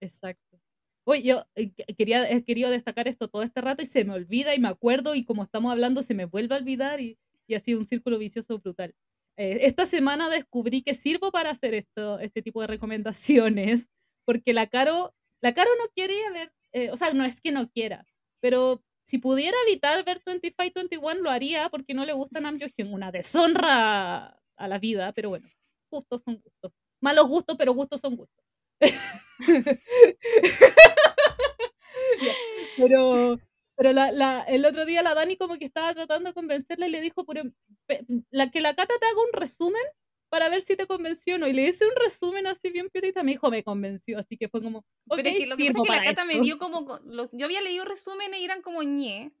Exacto. Oye, yo eh, quería, he querido destacar esto todo este rato y se me olvida y me acuerdo y como estamos hablando se me vuelve a olvidar y, y ha sido un círculo vicioso brutal. Eh, esta semana descubrí que sirvo para hacer esto, este tipo de recomendaciones porque la Caro, la Caro no quiere ver, eh, o sea, no es que no quiera, pero si pudiera evitar ver 25-21 lo haría porque no le gusta Nam una deshonra a la vida, pero bueno, gustos son gustos. Malos gustos, pero gustos son gustos. pero pero la, la, el otro día la Dani como que estaba tratando de convencerla y le dijo por, la, que la Cata te haga un resumen para ver si te convenció o no. Y le hice un resumen así bien piorita, me dijo, me convenció, así que fue como, Pero es que lo que pasa es que la Cata me dio como, yo había leído resúmenes y eran como ñe,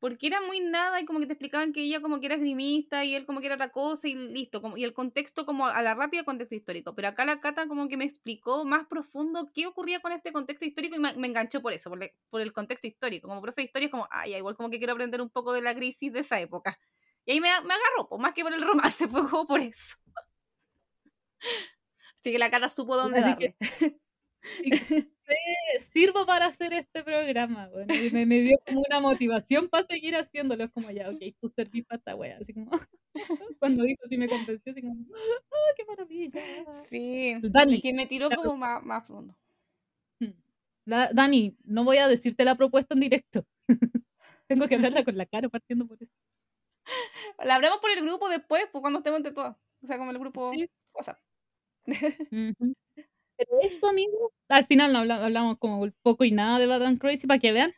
porque era muy nada y como que te explicaban que ella como que era esgrimista y él como que era otra cosa y listo, como, y el contexto como a la rápida contexto histórico, pero acá la Cata como que me explicó más profundo qué ocurría con este contexto histórico y me, enganchó por eso, por, el contexto histórico, como profe de historia es como, ay, igual como que quiero aprender un poco de la crisis de esa época. Y ahí me, me agarró, pues más que por el romance, fue como por eso. Así que la cara supo dónde darle. sirvo para hacer este programa, bueno, me, me, dio como una motivación para seguir haciéndolo, es como ya, ok, tú servís para esta wea, así como, cuando dijo si me convenció, así como, oh, qué maravilla. Sí, Dani, es que me tiró como más, más fondo. Hmm. La- Dani, no voy a decirte la propuesta en directo. Tengo que hablarla con la cara partiendo por eso. La hablamos por el grupo después, pues cuando estemos entre todas. O sea, como el grupo Sí. WhatsApp. Ujú. Pero eso, amigos, al final no habla- hablamos como poco y nada de Bad and Crazy para que vean.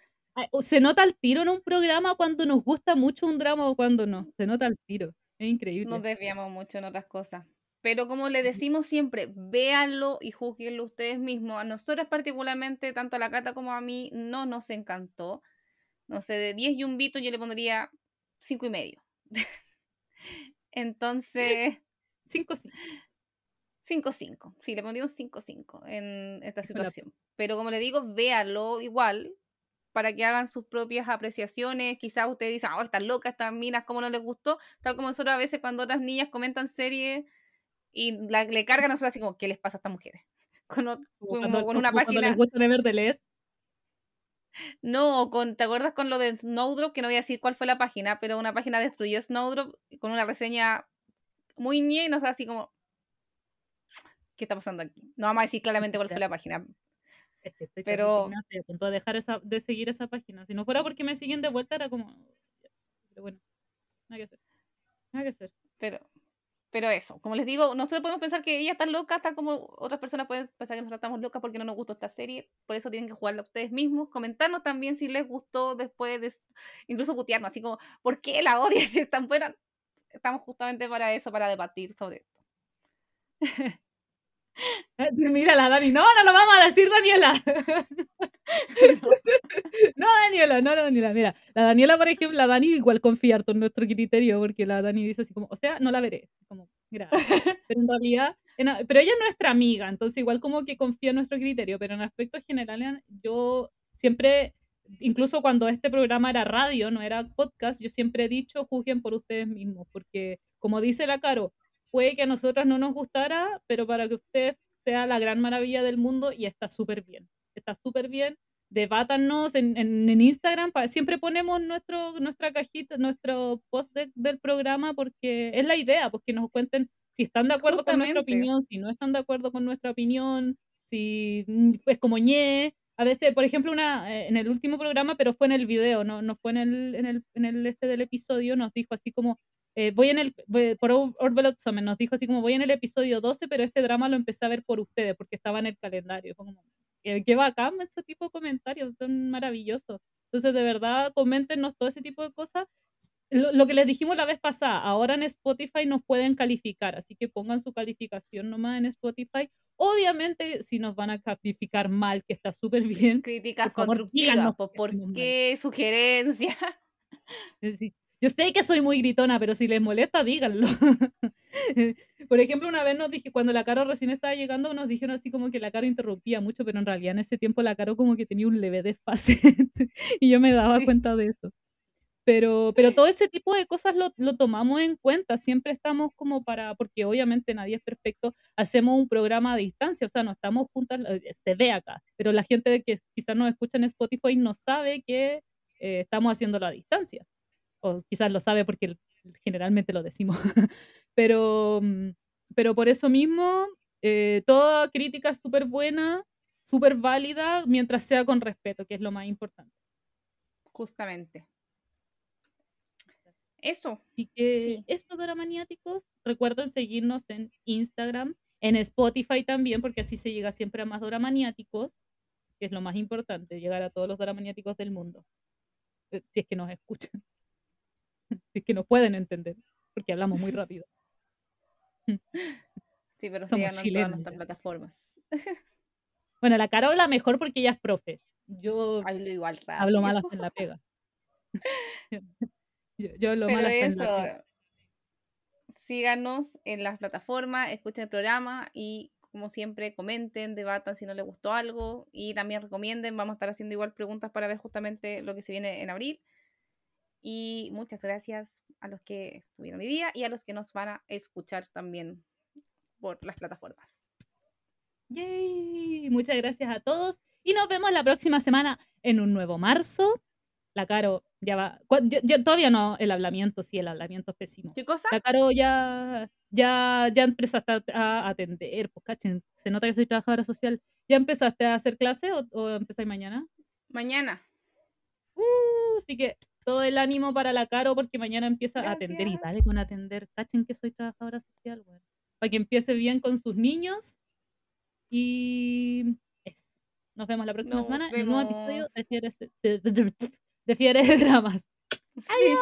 Se nota el tiro en un programa cuando nos gusta mucho un drama o cuando no. Se nota el tiro. Es increíble. Nos desviamos mucho en otras cosas. Pero como le decimos siempre, véanlo y juzguenlo ustedes mismos. A nosotras particularmente, tanto a la Cata como a mí, no nos encantó. No sé, de 10 yumbitos yo le pondría 5 y medio. Entonces, 5 sí. 5-5. Sí, le pondría un 5-5 en esta Hola. situación. Pero como le digo, véanlo igual para que hagan sus propias apreciaciones. Quizás ustedes dicen, oh, están locas estas minas, ¿cómo no les gustó? Tal como nosotros a veces cuando otras niñas comentan series y la- le cargan a nosotros así como, ¿qué les pasa a estas mujeres? Con, o- Como cuando, con una como página. les. No, con, ¿te acuerdas con lo de Snowdrop? Que no voy a decir cuál fue la página, pero una página destruyó Snowdrop con una reseña muy ñe y nos así como, ¿qué está pasando aquí? No vamos a decir claramente cuál fue la página. Es que estoy Pero- a punto de dejar esa, de seguir esa página. Si no fuera porque me siguen de vuelta, era como. Pero bueno, nada que hacer. Nada que hacer. Pero, pero eso, como les digo, nosotros podemos pensar que ella está loca, tal como otras personas pueden pensar que nosotros estamos locas porque no nos gustó esta serie. Por eso tienen que jugarla ustedes mismos. Comentarnos también si les gustó después de. Incluso putearnos, así como, ¿por qué la odias si es tan buena? Estamos justamente para eso, para debatir sobre esto. Mira la Dani. No, no lo vamos a decir, Daniela. no, Daniela, no, Daniela. Mira, la Daniela, por ejemplo, la Dani igual confía en nuestro criterio, porque la Dani dice así como, o sea, no la veré. Como, mira, pero en realidad, pero ella es nuestra amiga, entonces igual como que confía en nuestro criterio, pero en aspectos generales yo siempre, incluso cuando este programa era radio, no era podcast, yo siempre he dicho, juzguen por ustedes mismos, porque como dice la Caro, puede que a nosotras no nos gustara, pero para que usted sea la gran maravilla del mundo y está súper bien. Está súper bien. Debátanos en, en, en Instagram. pa- siempre ponemos nuestro, nuestra cajita, nuestro post de- del programa porque es la idea, pues que nos cuenten si están de acuerdo con nuestra Justamente. opinión, si no están de acuerdo con nuestra opinión, si mm, es como ñe. A veces, por ejemplo, una, eh, en el último programa, pero fue en el video, no, no fue en el, en el, en el este del episodio, nos dijo así como, eh, voy en el, voy- por Or- Orville Summer nos dijo así como, voy en el episodio 12, pero este drama lo empecé a ver por ustedes, porque estaba en el calendario. Fue como, qué, bacán ese tipo de comentarios, son maravillosos. Entonces, de verdad, coméntenos todo ese tipo de cosas. Lo, lo que les dijimos la vez pasada, ahora en Spotify nos pueden calificar, así que pongan su calificación nomás en Spotify. Obviamente, si nos van a calificar mal, que está súper bien, Críticas Por favor, constructivas, ¿por qué? Sugerencias. Es decir, Yo sé que soy muy gritona, pero si les molesta, díganlo. Por ejemplo, una vez nos dije, cuando la Caro recién estaba llegando, nos dijeron así como que la Caro interrumpía mucho, pero en realidad en ese tiempo la Caro como que tenía un leve desfase y yo me daba Sí. cuenta de eso. Pero, pero todo ese tipo de cosas lo, lo tomamos en cuenta, siempre estamos como para, porque obviamente nadie es perfecto, hacemos un programa a distancia, o sea, no estamos juntas, eh, se ve acá, pero la gente que quizás nos escucha en Spotify no sabe que eh, estamos haciéndolo a distancia o quizás lo sabe porque generalmente lo decimos, pero, mm, pero por eso mismo, eh, toda crítica es súper buena, súper válida, mientras sea con respeto, que es lo más importante. Justamente. Eso. Así que Sí. esto, Doramaniáticos, recuerden seguirnos en Instagram, en Spotify también, porque así se llega siempre a más Doramaniáticos, que es lo más importante, llegar a todos los Doramaniáticos del mundo, eh, si es que nos escuchan, es que nos pueden entender, porque hablamos muy rápido. Sí, pero Somos síganos en todas nuestras plataformas. Bueno, la cara habla mejor porque ella es profe. Yo Hablo igual rápido. hablo mal hasta en la pega. Yo, yo hablo Pero mal hasta en la pega. eso, síganos en las plataformas, escuchen el programa y como siempre comenten, debatan si no les gustó algo y también recomienden. Vamos a estar haciendo igual preguntas para ver justamente lo que se viene en abril. Y muchas gracias a los que estuvieron hoy día y a los que nos van a escuchar también por las plataformas. Yay. Muchas gracias a todos y nos vemos la próxima semana en un nuevo marzo. la Caro ya va. yo- yo- todavía no, el hablamiento, sí, el hablamiento es pésimo. ¿Qué cosa? La Caro ya, ya, ya empezaste a, a atender, pues cachen, se nota que soy trabajadora social. ¿Ya empezaste a hacer clase o, o empezáis mañana? Mañana. Uh, así que todo el ánimo para la Caro porque mañana empieza a atender y Gracias. dale con atender. Cachen que soy trabajadora social, weón. Para que empiece bien con sus niños. Y eso. Nos vemos la próxima Nos semana en un nuevo episodio de Fiebres de, de- de- de Fiebres de Dramas. Sí.